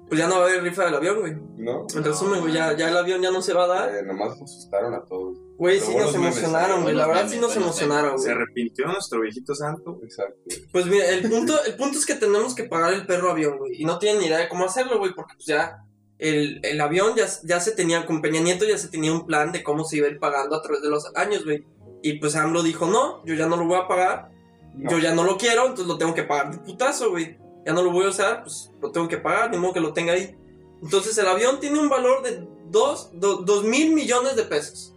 pues ya no va a haber rifa del avión, güey. ¿No? En resumen, güey, ya, ya el avión ya no se va a dar. Eh, nomás nos asustaron a todos. Güey, sí nos emocionaron, güey. La verdad sí nos emocionaron, Se güey. arrepintió nuestro viejito santo. Exacto. Pues mira, el punto, el punto es que tenemos que pagar el perro avión, güey. Y no tienen ni idea de cómo hacerlo, güey, porque pues ya el, el avión ya, ya se tenía, con Peña Nieto ya se tenía un plan de cómo se iba a ir pagando a través de los años, güey. Y pues AMLO dijo, no, yo ya no lo voy a pagar, No. yo ya no lo quiero, entonces lo tengo que pagar de putazo, güey. Ya no lo voy a usar, pues lo tengo que pagar, ni modo que lo tenga ahí. Entonces el avión tiene un valor de 2 dos mil millones de pesos.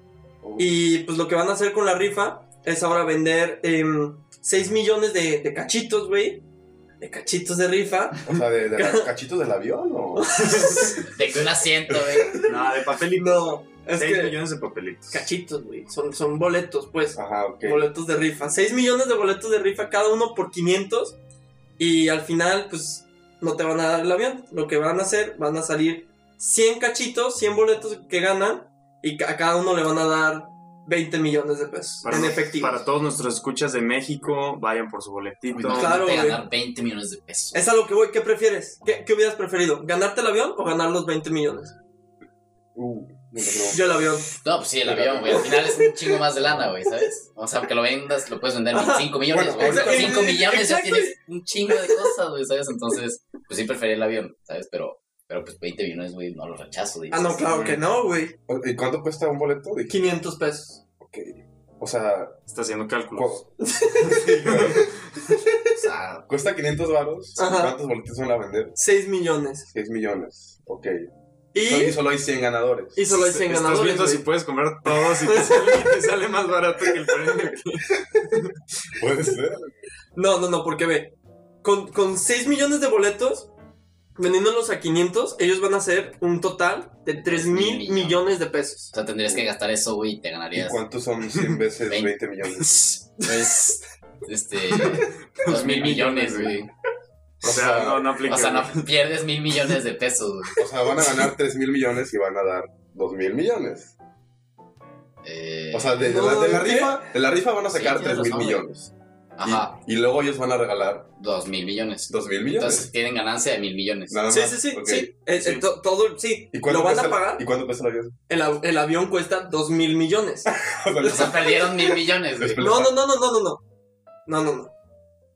Y pues lo que van a hacer con la rifa es ahora vender 6 millones de, de cachitos, güey. De cachitos de rifa. O sea, de, cachitos del avión o. De que un asiento, güey. No, de papelitos. No, es 6 que millones de papelitos. cachitos, güey. Son, son boletos, pues. Ajá, ok. Boletos de rifa. 6 millones de boletos de rifa, cada uno por 500. Y al final, pues, no te van a dar el avión. Lo que van a hacer, van a salir 100 cachitos, 100 boletos que ganan. Y a cada uno le van a dar 20 millones de pesos Para, en efectivo. para todos nuestros escuchas de México, vayan por su boletito. Claro, ganar 20 millones de pesos. Es a lo que voy. ¿Qué prefieres? ¿Qué, qué hubieras preferido? ¿Ganarte el avión o ganar los 20 millones? Uh, no, no. Yo el avión. No, pues sí, el avión, güey. Al final es un chingo más de lana, güey, ¿sabes? O sea, aunque lo vendas, lo puedes vender en 5 millones, Bueno, güey. Con 5 millones ya tienes un chingo de cosas, güey, ¿sabes? Entonces, pues sí preferí el avión, ¿sabes? Pero, pero pues 20 millones, güey, no los rechazo. Ah, no, claro que no, güey. ¿Y cuánto cuesta un boleto? Dije, 500 pesos. ok. O sea, Está haciendo cálculos. cu- Sí, claro. O sea, cuesta 500 varos. Ajá. ¿Cuántos boletos van a vender? 6 millones. 6 millones. Ok. Y, Y solo hay 100 ganadores. y solo hay 100 Estás ganadores. viendo güey. si puedes comprar todos y te sale, y te sale más barato que el premio. Puede ser. No, no, no, porque ve. Con, con 6 millones de boletos, vendiéndolos a 500, ellos van a hacer un total de 3 mil millones. millones de pesos. o sea, tendrías que gastar eso, güey, y te ¿Y ganarías, cuántos son 100 veces 20. 20 millones? pues, este, 2 mil millones, güey. O sea, no, no aplica. O sea, no pierdes mil millones de pesos, güey. O sea, van a ganar 3 mil millones y van a dar 2 mil millones. Eh, O sea, de, de No, la, de la rifa, de la rifa van a Sí, sacar tienes 3 mil millones. Ajá, Y, y luego ellos van a regalar 2 mil millones. 2 mil millones. Entonces tienen ganancia de mil millones. Nada Sí, más. sí, sí, sí. Eh, eh, Sí. to- todo, sí. ¿Y cuánto ¿Lo van cuesta a el- pagar? ¿Y cuánto cuesta el avión? El, av- el avión cuesta 2 mil millones. O sea, perdieron mil millones, güey. No, no, no, no, no, no, no. No, no, no.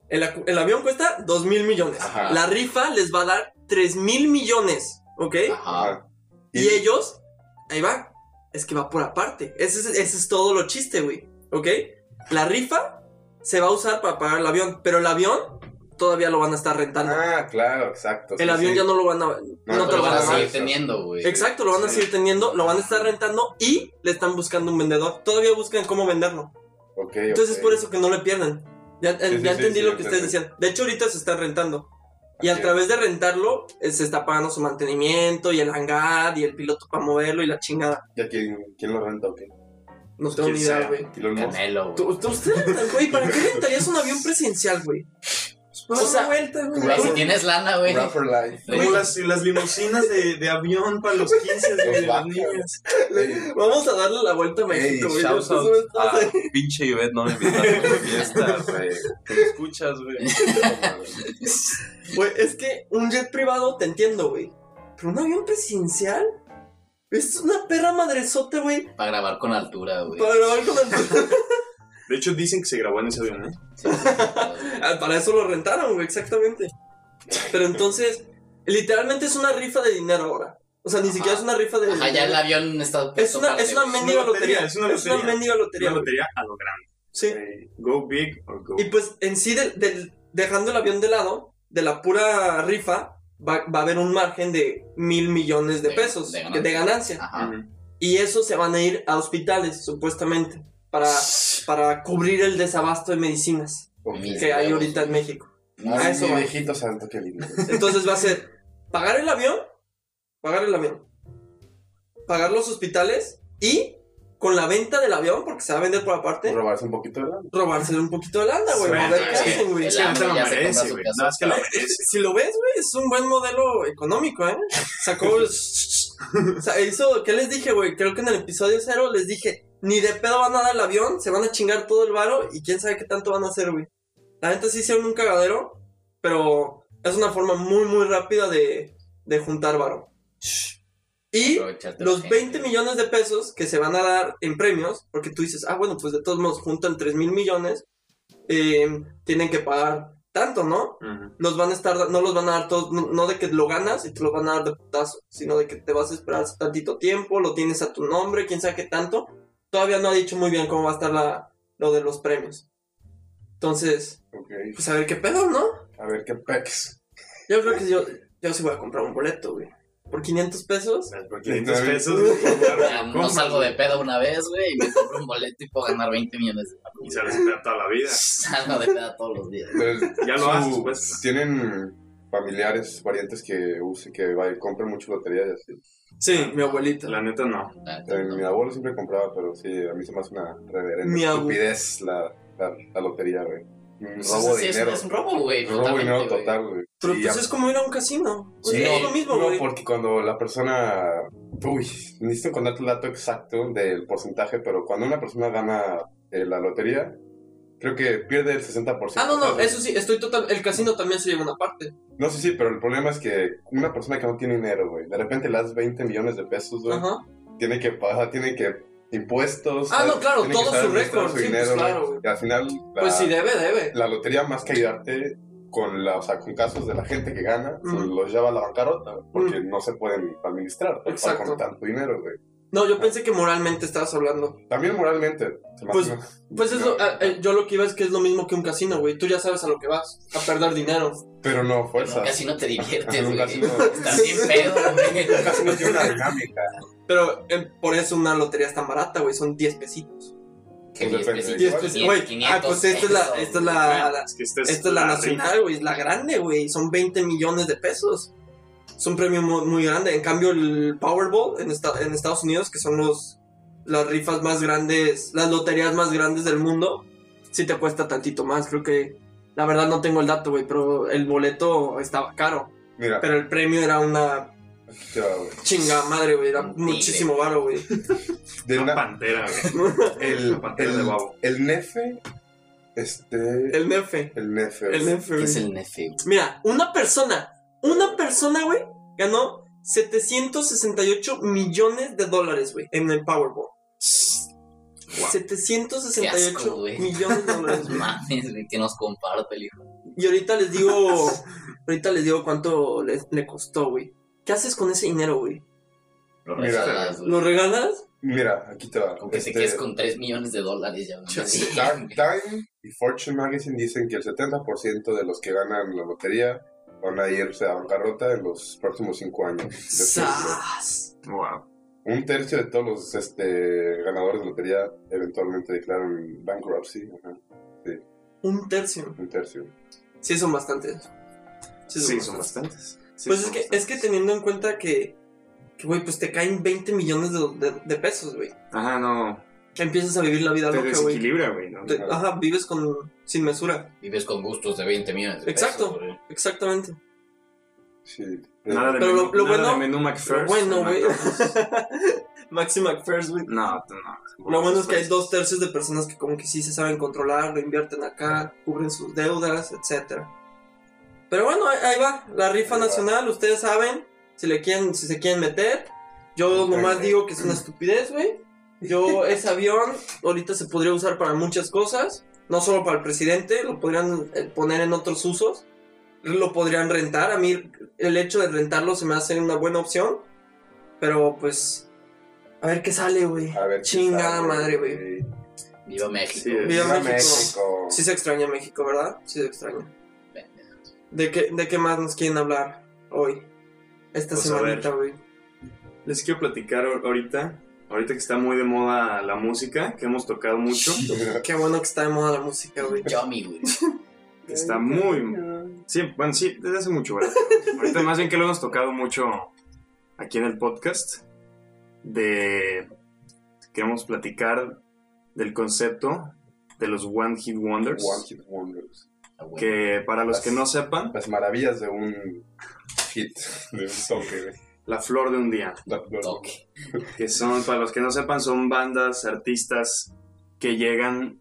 El, el avión cuesta 2 mil millones. Ajá. La rifa les va a dar 3 mil millones. ¿Ok? Ajá. Ajá. Y ellos, ahí va, es que va por aparte. Ese es, ese es todo lo chiste, güey. ¿Ok? La rifa se va a usar para pagar el avión, pero el avión todavía lo van a estar rentando. Ah, claro, exacto. el sí, avión sí. ya no lo van a... No, no, te lo van a seguir teniendo, güey. Exacto, lo van a seguir teniendo, lo van a estar rentando y le están buscando un vendedor. Todavía buscan cómo venderlo. Ok, Entonces es por eso que no le pierden. Ya, Sí, sí, ya sí, entendí sí, lo que ustedes decían. De hecho, ahorita se está rentando. Y a través de rentarlo, eh, se está pagando su mantenimiento y el hangar y el piloto para moverlo y la chingada. ¿Y a quién, quién lo renta o qué? No tengo ni ¿Quién idea, güey. Canelo, güey. ¿Tú, tú- usted, güey, ¿para qué rentarías un avión presidencial, güey? O Pues, sea, vuelta, güey. Güey, si tienes lana, güey. Como las, las limusinas de, de avión para los 15 güey, de las niñas. Vamos a darle la vuelta a México, güey. shouts Tú out a pinche Ivette, no me invitaste a tu fiesta, güey. ¿Te lo escuchas, güey? Güey, es que un jet privado te entiendo, güey. Pero un avión presidencial es una perra madresote, güey. Para grabar con altura, güey. Para grabar con el- De hecho, dicen que se grabó en ese avión, ¿eh? Sí, sí, sí, Ah, Para eso lo rentaron, güey, exactamente. Pero entonces, literalmente es una rifa de dinero ahora. O sea, ni siquiera es una rifa de. Ajá, ya el avión está. Es una, es una mendiga Es una lotería, lotería. es una lotería. mendiga lotería. Una lotería a lo grande. Sí. Eh, Go big or go. Y pues en sí, del- del- dejando el avión de lado, de la pura rifa, va, va a haber un margen de mil millones de De- pesos de de ganancia. Ajá. Y eso se van a ir a hospitales, supuestamente, para, para cubrir el desabasto de medicinas que hay ahorita en. México. A eso viejito santo, qué lindo. Entonces va a ser pagar el avión, pagar el avión, pagar los hospitales y con la venta del avión, porque se va a vender por aparte, Robarse un poquito de lana. robarse un poquito de lana, güey. Sí, A ver es qué que- hacen, güey. Es que no te lo Ya se merece, compra su güey. casa. No, es que lo merece. Si lo ves, güey, es un buen modelo económico, ¿eh? Sacó. el- o sea, hizo. ¿Qué les dije, güey? Creo que en el episodio cero les dije: ni de pedo van a dar el avión, se van a chingar todo el varo y quién sabe qué tanto van a hacer, güey. La gente sí hicieron un cagadero, pero es una forma muy, muy rápida de, de juntar varo. Y los gente, 20 güey. millones de pesos que se van a dar en premios, porque tú dices, ah, bueno, pues de todos modos juntan 3 mil millones, eh, tienen que pagar tanto, ¿no? Los van a estar, no los van a dar todos, no, no de que lo ganas y te lo van a dar de putazo, sino de que te vas a esperar tantito tiempo, lo tienes a tu nombre, quién sabe qué tanto. Todavía no ha dicho muy bien cómo va a estar la, lo de los premios. Entonces, pues a ver qué pedo, ¿no? A ver qué pex. Yo creo que yo, yo sí voy a comprar un boleto, güey. Por 500 pesos. Por 500 Está bien. pesos. no salgo de pedo una vez, güey, y me compro un boleto y puedo ganar 20 millones de Y se les espera toda la vida. Salgo de pedo todos los días. Pero Ya lo haces, pues. ¿Tienen familiares, parientes que usen, que compren mucho lotería y así? Sí, mi abuelita. La neta no. La- Eh, mi abuelo siempre compraba, pero sí, a mí se me hace una reverenda Mi estupidez la, la, la lotería, güey. Pues robo de es, dinero. es un robo, güey. Un robo dinero total, güey. Pero pues ya- es como ir a un casino. Sea, Sí, es lo mismo, no, güey. porque cuando la persona. Uy, necesito encontrar el dato exacto del porcentaje, pero cuando una persona gana eh, la lotería, creo que pierde el 60%. Ah, no, no, ¿sabes? eso sí, estoy total. El casino también se lleva una parte. No, sí, sí, pero el problema es que una persona que no tiene dinero, güey, de repente le das 20 millones de pesos, güey, Ajá. tiene que pagar, tiene que. Impuestos. Ah, no, claro, Tiene todo su récord, sí, pues, güey. claro, güey. Y al final. La, Pues si debe, debe. la lotería, más que ayudarte con, la, o sea, con casos de la gente que gana, Mm. pues, los lleva a la bancarrota, porque no se pueden administrar para Exacto. con tanto dinero, güey. No, yo pensé que moralmente estabas hablando. También moralmente. Pues- Pues es lo- ah, eh, yo lo que iba es que es lo mismo que un casino, güey. Tú ya sabes a lo que vas, a perder dinero. Pero no En un fuerza. casino te diviertes, güey. casino- Estás bien pedo, güey. Un casino tiene una dinámica. Pero eh, por eso una lotería es tan barata, güey. Son 10 pesitos. Que Pues 10 depende. pesitos. 10 Igual, pesitos, 100, güey. 500 Ah, pues esta es la, pesos, esta es la, la- Es que esta es, esta es la nacional, güey. Es la grande, güey. Son 20 millones de pesos. Es un premio muy, muy grande. En cambio, el Powerball en, esta- en Estados Unidos, que son los las rifas más grandes, las loterías más grandes del mundo, sí te cuesta tantito más. Creo que, la verdad no tengo el dato, güey, pero el boleto estaba caro. Mira, Pero el premio era una aquí te va, güey. chinga madre, güey. Tigre. muchísimo varo, güey. De Una pantera, güey. el, pantera de babo. el nefe, este... El nefe. El nefe. El nefe, ¿Qué güey. es el nefe, güey? Mira, una persona, una persona, güey, ganó 768 millones de dólares, güey, en el Powerball. Wow. 768 Qué asco, millones de dólares, güey. Mames, güey, que nos comparte el hijo. Y ahorita les digo, ahorita les digo cuánto le, le costó, güey. ¿Qué haces con ese dinero, güey? Lo regalas, güey. ¿Lo regalas? Mira, aquí te va. Con que te Este, quedes con 3 millones de dólares ya. Time, Time y Fortune Magazine dicen que el 70% de los que ganan la lotería van a irse a bancarrota en los próximos 5 años. ¡Sas! Wow. Un tercio de todos los este, ganadores de lotería eventualmente declaran bankruptcy. Ajá, Un tercio. un tercio. Sí, son bastantes. Sí, son bastantes. Sí, Pues es que, es que teniendo en cuenta que, que, güey, pues te caen 20 millones de, de- de pesos, güey. Ajá, no. empiezas a vivir la vida Te loca, güey. desequilibra, güey, ¿no? Te- Ajá, vives con sin mesura. Vives con gustos de 20 millones de Exacto. pesos. Exactamente. Sí. Nada de Pero menú, lo- lo nada bueno- de menú bueno, no, güey. no. Maxi McPhirst, güey. No, no. Lo bueno es que hay dos tercios de personas que como que sí se saben controlar, lo invierten acá, cubren sus deudas, etcétera. Pero bueno, ahí, ahí va, la rifa Ahí va. nacional, ustedes saben, si le quieren, si se quieren meter. Yo nomás digo que es una estupidez, güey. Yo, ese avión, ahorita se podría usar para muchas cosas, no solo para el presidente, lo podrían eh, poner en otros usos, lo podrían rentar. A mí el hecho de rentarlo se me hace una buena opción, pero pues, a ver qué sale, güey. A ver, qué Chingada sale, madre, güey. Viva México. Sí, Viva Viva México. México. Sí se extraña México, ¿verdad? Sí se extraña. ¿De qué, de qué más nos quieren hablar hoy? Esta Pues, semanita, güey. Les quiero platicar ahor- ahorita, ahorita que está muy de moda la música, que hemos tocado mucho, Qué bueno que está de moda la música, güey. Yomi, güey. está muy... Sí, bueno, sí, desde hace mucho, ¿verdad? Ahorita más bien que lo hemos tocado mucho aquí en el podcast, de... Queremos platicar del concepto de los One Hit Wonders, One Hit Wonders. Ah, que para los que no sepan, Las maravillas de un hit, de un toque, güey. la flor de un día. La flor. Toque. que son, para los que no sepan, son bandas, artistas que llegan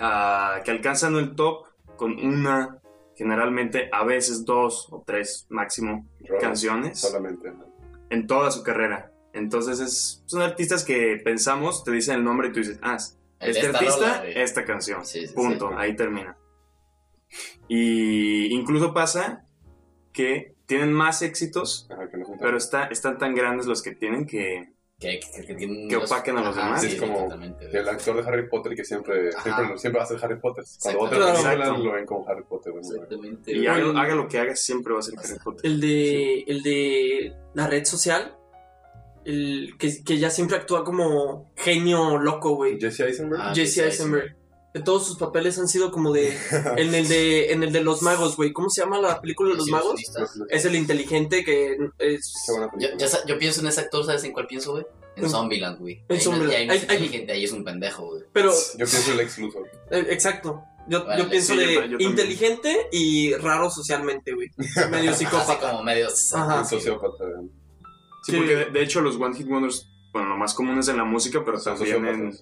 a, que alcanzan el top con una, generalmente a veces dos o tres máximo canciones Solamente. en toda su carrera. Entonces es, son artistas que pensamos, te dicen el nombre y tú dices, ah, este esta artista, rola, esta canción. Sí, sí, Punto, sí. ahí termina. Y incluso pasa que tienen más éxitos, Ajá, que no pero está, están tan grandes los que tienen que Que, que, que, que- Que opaquen a los demás. Sí, Es como el actor de Harry Potter que siempre, Ajá. siempre, siempre va a ser Harry Potter. Cuando otra película lo ven como Harry Potter. güey. Exactamente. Y haga, haga lo que haga, siempre va a ser Harry Potter. El de, el de la red social, el que, que ya siempre actúa como genio loco, güey. Jesse Eisenberg. Ah, Jesse Jesse Eisenberg. Todos sus papeles han sido como de... En el de, en el de los magos, güey. ¿Cómo se llama la película de los magos? Es el inteligente que es... Qué buena Yo, película. ya sa- yo pienso en ese actor, ¿sabes en cuál pienso, güey? En Zombieland, güey. en Ahí no- Zombieland. ahí no es inteligente, ahí es un pendejo, güey. Pero, Yo pienso en Lex Luthor. eh, exacto. Yo, Vale, yo pienso sí, yo de yo inteligente y raro socialmente, güey. Medio Así psicópata. como medio... Ajá. Sociópata. Sí, Sí. porque de, de hecho los One Hit Wonders, bueno, lo más común es en la música, pero Son también en...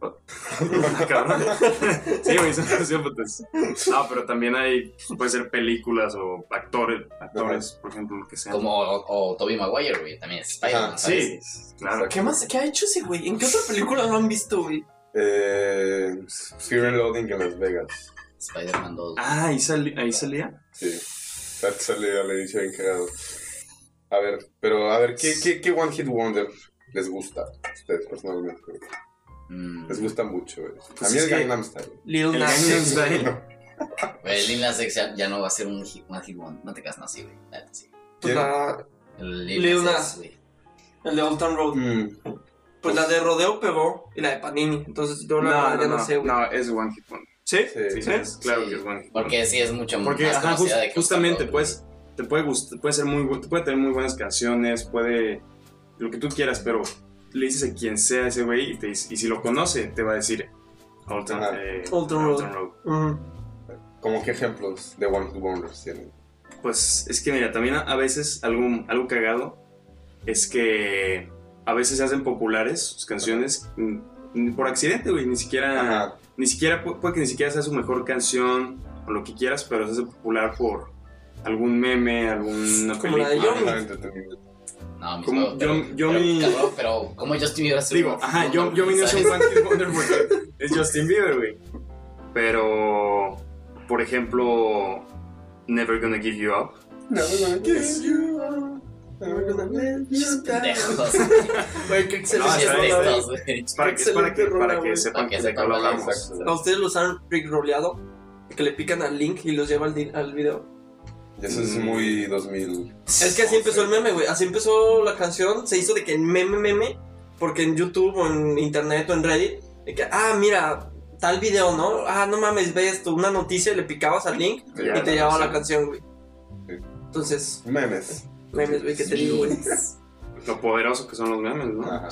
Ah, cabrón. sí, güey, son sociópatas. No, pero también hay, puede ser películas o actores, actores, por ejemplo, lo que sea. Como o, o Tobey Maguire, güey. También es Spider-Man, Ajá, ¿sabes? Sí, claro. ¿Qué más? ¿Qué ha hecho ese güey? ¿En qué otra película lo han visto, güey? Eh, Fear and Loading en Las Vegas. Spider-Man 2. Ah, ahí, sali- ahí salía. Sí. Sal- Sale a la edición bien cagado. A ver, pero a ver, ¿qué, qué, qué One Hit Wonder les gusta a ustedes personalmente? Mm. Les gusta mucho, güey. A Pues mí es el que- Gangnam Style. Lil Nas X. Güey, Lil Nas X ya, ya no va a ser un hit, one hit one. No te casas así, güey. La sí. Pues la- El Lil, Lil Nas, güey. el de Old Town Road. Mm, Pues la de Rodeo pegó y la de Panini. Entonces yo la No, verdad no, ya no, no sé, güey. no, es One Hit Wonder. ¿Sí? Sí. Sí, es claro Sí, que es One Hit Wonder. Porque sí es mucho Porque, más ajá, just- de que justamente, Road, pues, te puede gustar, puede ser muy, bu- puede tener muy buenas canciones, puede, lo que tú quieras, pero le dices a quien sea ese güey y, te dice- y si lo conoce, te va a decir Old Town, Ajá. eh, Old Town Old Road. Town Ujú. ¿Cómo qué ejemplos de One Hit Wonders tienen? Pues es que mira, también a, veces algo, algo cagado es que a veces se hacen populares sus canciones mm, por accidente, güey, ni siquiera, Ajá. ni siquiera, pu- puede que ni siquiera sea su mejor canción o lo que quieras, pero se hace popular por algún meme, alguna Como la de película. No, mis Como huevos, pero, yo- yo pero, mi- cabrón, pero ¿cómo Justin Bieber hace Digo, un- ajá, no, yo, no, yo a ser ¿sabes? un One Hit Wonder porque es Justin Bieber, güey. Pero, por ejemplo, Never Gonna Give You Up. Never gonna kiss you up, never gonna let you down. No, es. Es para, que, es para que, para que sepan que de qué hablamos. ¿A ustedes los han rigroleado? Que le pican al link y los lleva al, al video. Eso es muy 2000. Es que así empezó el meme, güey. Así empezó la canción. Se hizo de que meme, meme. Porque en YouTube o en internet o en Reddit. De que, ah, mira, tal video, ¿no? Ah, no mames, ve esto. Una noticia, le picabas al link Ya, y te llevaba la canción. canción, güey. Sí. Entonces, Memes. memes, güey, que te digo, güey. Lo poderoso que son los memes, ¿no? Ajá.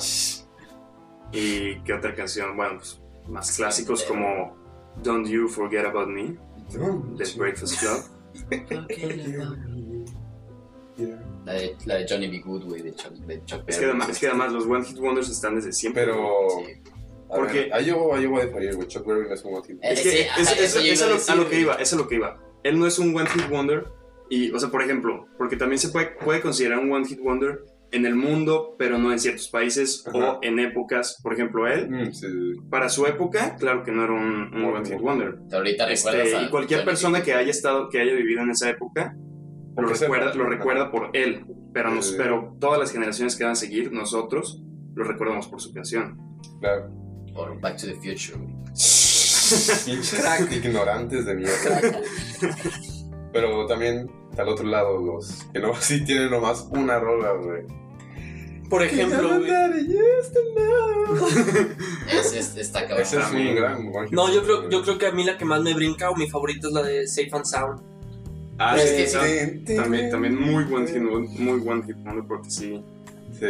Y qué otra canción, bueno, pues más clásicos como Don't You Forget About Me, de Breakfast Club. La de, la de Johnny B. Good, güey, de Chuck, de Chuck Es Berry. que, además, es que además los One Hit Wonders están desde siempre. Pero. Sí. a Porque- ver, ahí yo, ahí yo voy a diferir, güey. Chuck Berry no es un motivo. Eh, Es que sí, es, a- es- eso a, a lo, decir, a lo que iba, es a lo que iba. Él no es un One Hit Wonder. Y, o sea, por ejemplo, porque también se puede, puede considerar un One Hit Wonder en el mundo, pero no en ciertos países Ajá. o en épocas. Por ejemplo, él, Mm, sí. para su época, claro que no era un, un One Hit Wonder. Ahorita Este, y cualquier persona que haya estado, que haya vivido en esa época, lo recuerda, lo recuerda por él. Pero, nos, Sí. pero todas las generaciones que van a seguir, nosotros, lo recordamos por su canción. Claro. Por Back to the Future. Pinches ignorantes de mierda. Pero también, al otro lado, los que no sí tienen nomás una rola, güey. Por ejemplo, güey. Es, es, está cabrón. Ese es un gran Hit No, yo creo, yo creo que a mí la que más me brinca o mi favorita es la de Safe and Sound. Ah, Es sí, esa- sí. también, también muy One Hit muy One Hit porque sí. Sí.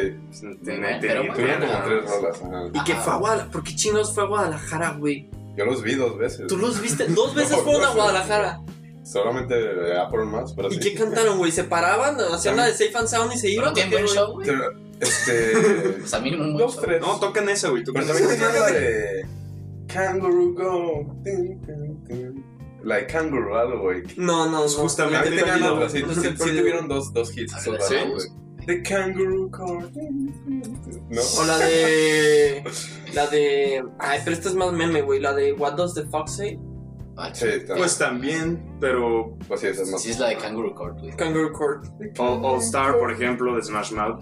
Tenía, como tres sí. rolas. ajá. Y que fue a Guadalajara. ¿Por qué chingados fue a Guadalajara, güey? Yo los vi dos veces. ¿Tú los viste? Dos veces No, fueron a no, Guadalajara. Solamente eh, a por más, pero ¿Y sí. qué cantaron, güey? ¿Se paraban? ¿Hacían la de Safe and Sound y se ¿Pero iban? tienen ¿O qué, buen güey? show, güey? Pero, Este. Pues a mí un buen dos, show. tres. No, tocan esa, güey. Pero también tenían la de. Kangaroo Go. La de Kangaroo, algo, güey. No, no, no. Pues justamente tenían otra, sí, güey. sí, sí tuvieron dos, dos hits. Güey. The Kangaroo Court. ¿No? O la de. La de. Ay, pero esta es más meme, güey. La de What Does the Fox Say? Ah, Sí, está. Pues también, pero Pues sí, esa es más. Sí, es la de Kangaroo Court, güey. Kangaroo Court. All, All Star, por ejemplo, de Smash Mouth.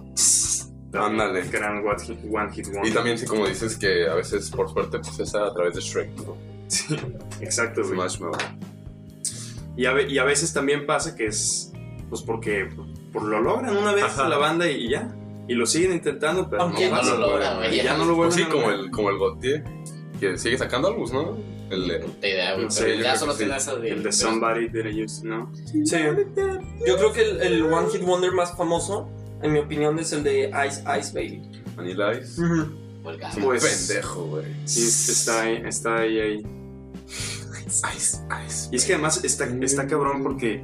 Ándale. Gran one hit, one hit. Y también, sí, como dices, que a veces, por suerte, pues esa a través de Shrek, ¿no? Sí, exacto, güey. Smash Mouth. Y a, ve- y a veces también pasa que es. Pues porque por lo logran una vez Ajá. la banda y, y ya. Y lo siguen intentando, pero Aunque no, no lo lo logran, güey. Ya no lo Pues vuelven sí, a como el, como el Gautier, que sigue sacando álbumes, ¿no? El de- Puta idea, güey. No sé, pero yo ya creo solo que tiene sí. esa de. El de Somebody That I Used to Know. Sí. Yo creo que el, el One Hit Wonder más famoso, en mi opinión, es el de Ice Ice Baby. Vanilla Ice. Ujú. O el Es gato. un Pues- pendejo, güey. Sí, es- está ahí, está ahí, ahí. Ice, Ice. Y es que además está, está cabrón porque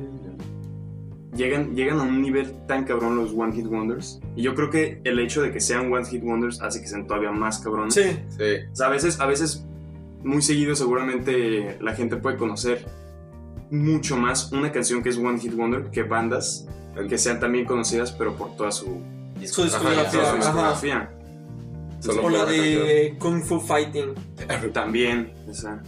llegan, llegan a un nivel tan cabrón los One Hit Wonders. Y yo creo que el hecho de que sean One Hit Wonders hace que sean todavía más cabrones. Sí. Sí. O sea, a veces, a veces, muy seguido seguramente la gente puede conocer mucho más una canción que es One Hit Wonder que bandas que sean también conocidas pero por toda su, Su discografía. O la de Kung Fu Fighting. También, esa,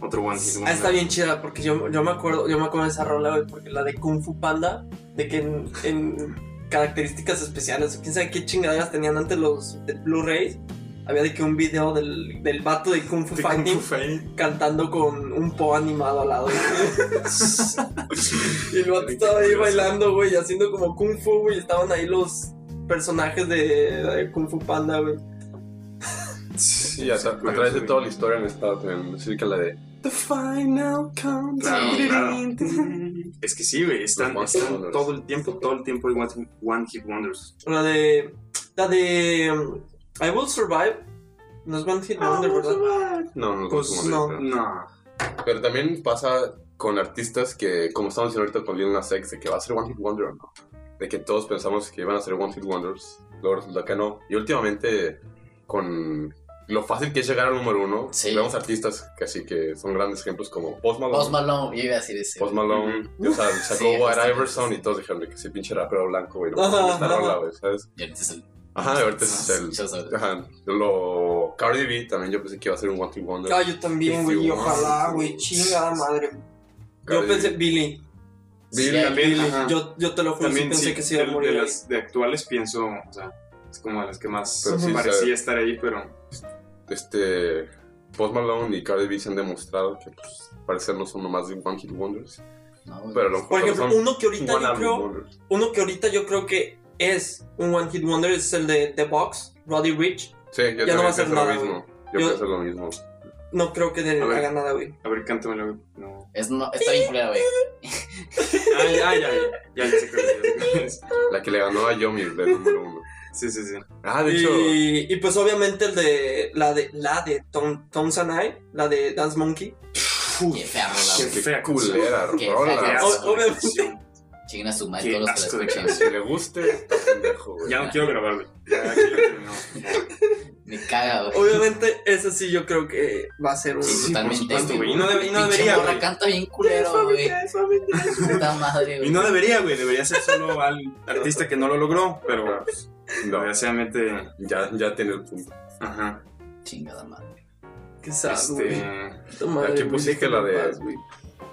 otro One Hit Ah, Wonder. está bien chida porque yo, yo me acuerdo yo me acuerdo de esa rola, güey, porque la de Kung Fu Panda, de que en, en características especiales, quién sabe qué chingaderas tenían antes los de Blu-rays, había de que un video del, del vato de Kung Fu De Kung Fighting Fu Fighting. cantando con un po animado al lado. y el vato estaba ahí bailando, güey, haciendo como Kung Fu, güey, estaban ahí los personajes de, de Kung Fu Panda, güey. Sí, a, a través de toda la historia han estado también. Sí, que la de The Final Countdown. Claro, claro. Es que sí, güey, están, están todo el tiempo, todo el tiempo One, One Hit Wonders. La de. La de. um, I Will Survive. No es One Hit Wonder, ¿verdad? No, no, Pues no. pero- No, Pero también pasa con artistas que, como estamos diciendo ahorita con Lil Nas X, de que va a ser One Hit Wonder o no. De que todos pensamos que iban a ser One Hit Wonders, luego resulta que no. Y últimamente, con lo fácil que es llegar al número uno, Sí. vemos artistas que así que son grandes ejemplos como Post Malone. Post Malone, yo iba a decir ese. Post Malone, y, o sea, sacó Sí, White Iverson sí. y todos dijeron que ese pinche rapero blanco, güey, no ajá. rola, güey, ¿sabes? Y ahorita es el. Ajá, ahorita ese es el... Ajá, lo... Cardi B también yo pensé que iba a ser un One Hit Wonder. Ah, yo también, güey. y Ojalá, güey. Chingada madre. Yo Cardi B. pensé, Billy. Billie Sí, también, Billy. Yo, yo te lo juro, sí también pensé sí, que se iba a de, morir. de las de actuales pienso, o sea, es como de las que más Pero sí, parecía sabe. estar ahí, pero este Post Malone y Cardi B se han demostrado que pues parecer no son nomás de One Hit Wonders, No, güey. pero mejor Por ejemplo, son uno que ahorita yo creo. Wonders. Uno que ahorita yo creo que es un One Hit Wonder es el de The Box, Roddy Rich. Sí, yo Ya no va a pienso nada, lo mismo. Yo, Yo- pienso lo mismo. No creo que de- haga nada, güey. a ver, cántamelo. No. Es, no, está bien culera, güey. Ah, ya, ya, ya, ya, ya sé ya es. La que le ganó a Yomi del número uno. Sí, sí, sí. Ah, de hecho, Y, y pues obviamente el de la de la de Tom, Tom Sanai, la de Dance Monkey. Qué fea rola, Qué fea culera, rola. Obviamente. Chinguen a su madre todos los que la escuchan. Si le guste, está pendejo, güey. Ya no quiero grabar, güey. Ya. Me caga, güey. Obviamente, ese sí yo creo que va a ser un. Sí, totalmente. supuesto, güey. Y no debe- y no debería, morra güey. canta bien culero, güey. Puta madre, güey. Y no debería, güey. Debería ser solo al artista que no lo logró. Pero, pues, No, desgraciadamente. ya, ya tiene el punto. Ajá. Chingada madre. Qué sad. Este. Madre, Aquí pusiste déjenme la de-.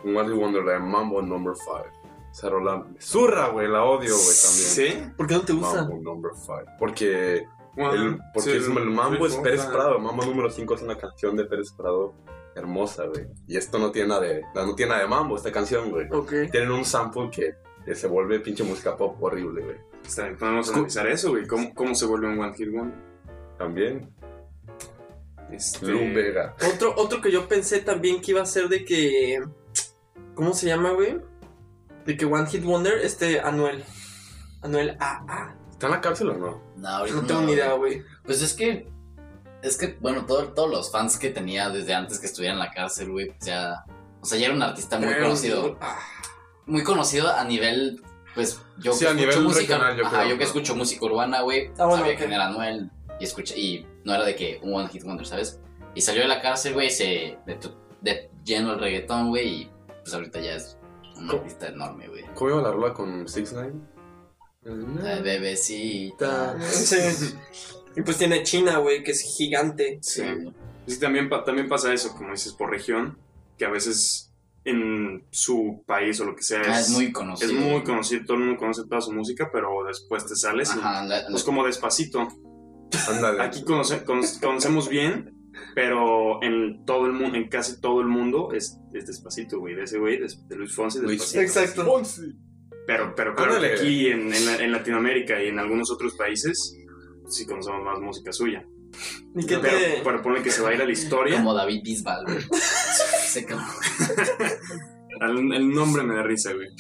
One Hit Wonder, la de Mambo Number 5. Esa rola me zurra, güey, la odio, güey, también. ¿Sí? ¿Por qué no te gusta? Mambo Number 5. Porque, el, porque sí, es- el mambo es Pérez. Prado. Mambo número 5 es una canción de Pérez Prado hermosa, güey. Y esto no tiene nada de, no tiene nada de mambo, esta canción, güey. Ok. Tienen un sample que, que se vuelve pinche música pop horrible, güey. Podemos analizar eso, güey. ¿Cómo, ¿Cómo se vuelve un One Hit Wonder? También, Este... Otro, otro que yo pensé también que iba a ser de que. ¿Cómo se llama, güey? De que One Hit Wonder, este Anuel. Anuel AA. ¿Está en la cárcel o no? No, ahorita No tengo ni idea, güey. Pues es que. Es que, bueno, todo- todos los fans que tenía desde antes que estuviera en la cárcel, güey, pues ya. O sea, ya era un artista muy conocido. Ah, Muy conocido a nivel. Pues yo Sí, que a nivel escucho música. regional, yo ajá, creo, yo que ¿no? escucho música urbana, güey. Ah, bueno, sabía ok. quién era Anuel. Y, escuché, y no era de que un One Hit Wonder, ¿sabes? Y salió de la cárcel, güey, se. De, de lleno el reggaetón, güey, y pues ahorita ya es un ¿Cómo? artista enorme, güey. ¿Cómo iba la rola con 6 9 Ay, bebecita. sí. Y pues tiene China, güey, que es gigante. Sí. Sí, también, pa- también pasa eso, como dices, por región, que a veces en su país o lo que sea Ah, es, es muy conocido. es muy conocido, todo el mundo conoce toda su música, pero después te sales y Ajá, la- la- pues como despacito. Ándale. Aquí conoce- cono- conocemos bien, pero en todo el mundo, en casi todo el mundo es, es despacito, güey, de ese güey, de, de Luis Fonsi, Luis. despacito. Exacto. Pero, pero claro que aquí en, en, en Latinoamérica y en algunos otros países sí conocemos más música suya. ¿Y qué Pero, te.? pero ponle que se va a ir a la historia. como David Bisbal, güey. Cabrón. El, el nombre me da risa, güey.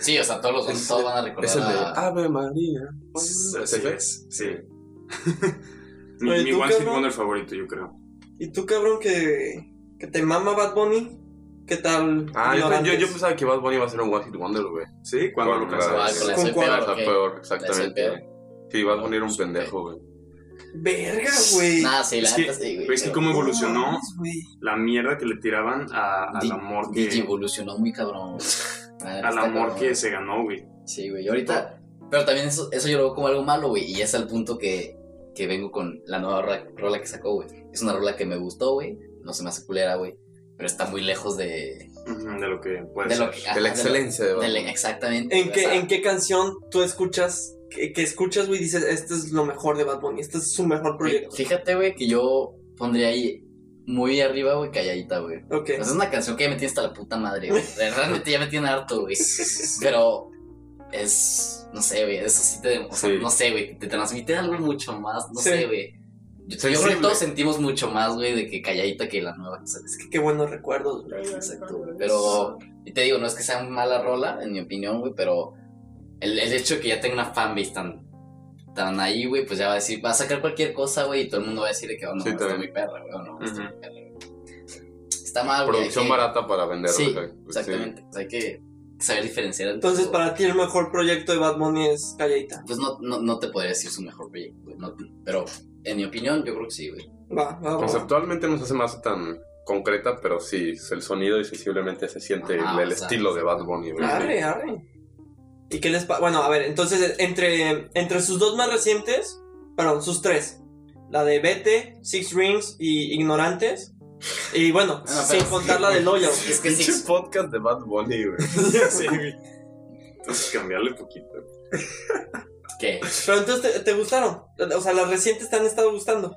Sí, o sea, todos, los, todos van a recordar. Es el de a- Ave María. ¿Ese es, sí. mi Oye, mi ¿tú, One Hit? Wonder favorito, yo creo. ¿Y tú, cabrón, que, que te mama Bad Bunny? ¿Qué tal? Ah, yo, yo, pensaba que Bad Bunny iba a ser un One Hit Wonder, güey. ¿Sí? ¿Cuándo Con lo pensabas? con la ¿Con soy cuál? peor, Esa ¿o qué? peor, ¿La soy exactamente. Sí, Bad Bunny era un pendejo, güey. Verga, güey. Nah, sí, la Es que- sí, güey. es que cómo evolucionó. La mierda que le tiraban a- al Di- amor Digi que, evolucionó muy cabrón. al amor cabrón. que se ganó, güey. Sí, güey. y Ahorita. Pero también eso, eso yo lo veo como algo malo, güey. Y es al punto que, que vengo con la nueva rola, rola que sacó, güey. Es una rola que me gustó, güey. No se me hace culera, güey. Pero está muy lejos de. De lo que puede de ser. lo que, De la excelencia de la- exactamente. ¿En qué, ¿En qué canción tú escuchas, que, que escuchas, güey, y dices, este es lo mejor de Bad Bunny, este es su mejor proyecto? Fíjate, güey, que yo pondría ahí muy arriba, güey, calladita, güey. Ok. Pues es una canción que ya me tiene hasta la puta madre, güey. Realmente ya me tiene harto, güey. Pero es. No sé, güey. Eso sí te. O sea, Sí. no sé, güey. Te transmite algo mucho más. No Sí. sé, güey. Yo, yo creo que todos sentimos mucho más, güey, de que calladita que la nueva. O sea, es que. Qué buenos recuerdos, güey. Exacto, güey. Pero. Y te digo, no es que sea mala rola, en mi opinión, güey, pero. El, el hecho de que ya tenga una fanbase tan. Tan ahí, güey, pues ya va a decir, va a sacar cualquier cosa, güey, y todo el mundo va a decir de que, oh, no, Sí, está muy perra, güey, o no, está Ujú. muy perra, güey. Está mal, güey. Producción que- barata para vender, Sí, güey. Exactamente. O sea, hay que saber diferenciar. Entonces, todo. para ti el mejor proyecto de Bad Bunny es Calladita. Pues no, no, no te podría decir su mejor proyecto, güey. no- pero en mi opinión, yo creo que sí, güey. Va, va, va. Conceptualmente no se hace más tan concreta, pero sí, el sonido y sensiblemente se siente Ajá, el, el o sea, estilo de Bad Bunny, güey. Arre, arre. ¿Y qué les pasa? Bueno, a ver, entonces, entre, entre sus dos más recientes, perdón, sus tres, la de Vete, Six Rings y Ignorantes, y bueno, Ah, sin pero- contar la de Loyal. Es que Pinche sí. podcast de Bad Bunny, güey. Sí, güey. Entonces cambiarle poquito. ¿Qué? Pero entonces, ¿te, te gustaron? O sea, las recientes te han estado gustando.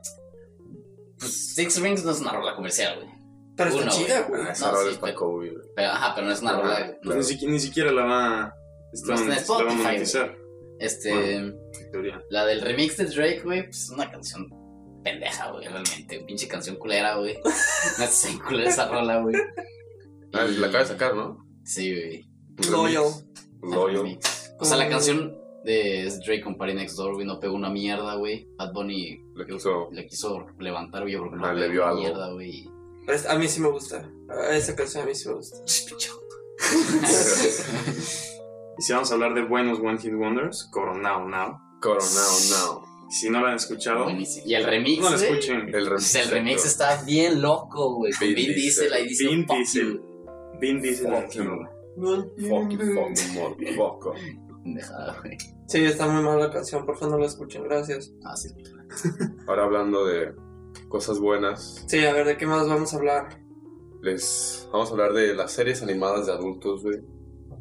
Pues Six Rings no es una rola comercial, güey. Pero está Uno, chida, güey. Ah, esa No, rola sí, está pero- Kobe, güey. Pero, ajá, pero no es una rola. Pues Claro. ni, siquiera, ni siquiera la va, está, No está en Spotify. Este. en teoría. La del remix de Drake, güey, pues es una canción pendeja, güey, realmente. Pinche canción culera, güey. No sé, culera esa rola, güey. Ah, Y- la acaba de sacar, ¿no? Sí, güey. Loyal. Loyal. O sea, la canción de Drake con Party Next Door, güey, no pegó una mierda, güey. Bad Bunny Le quiso- le quiso levantar, güey, porque no Ah, le pegó vio una algo. mierda, güey. A mí sí me gusta. A Esa canción a mí sí me gusta. Y si vamos a hablar de buenos One Hit Wonders, Coronao Now. Coronao Now. Si no lo han escuchado, Buenísimo. Y el remix, no lo güey, escuchen. El remix. Sea, el remix está bien loco, güey. Con Vin Vin Diesel ahí dice Vin fuck Diesel. you. Vin Diesel. Fuck you. Fucking, fucking motherfucker. Pendejada, güey. Sí, está muy mala la canción, por favor no la escuchen, gracias. Ah, sí. Ahora hablando de cosas buenas, Sí, a ver, ¿de qué más vamos a hablar? les vamos a hablar de las series animadas de adultos, güey.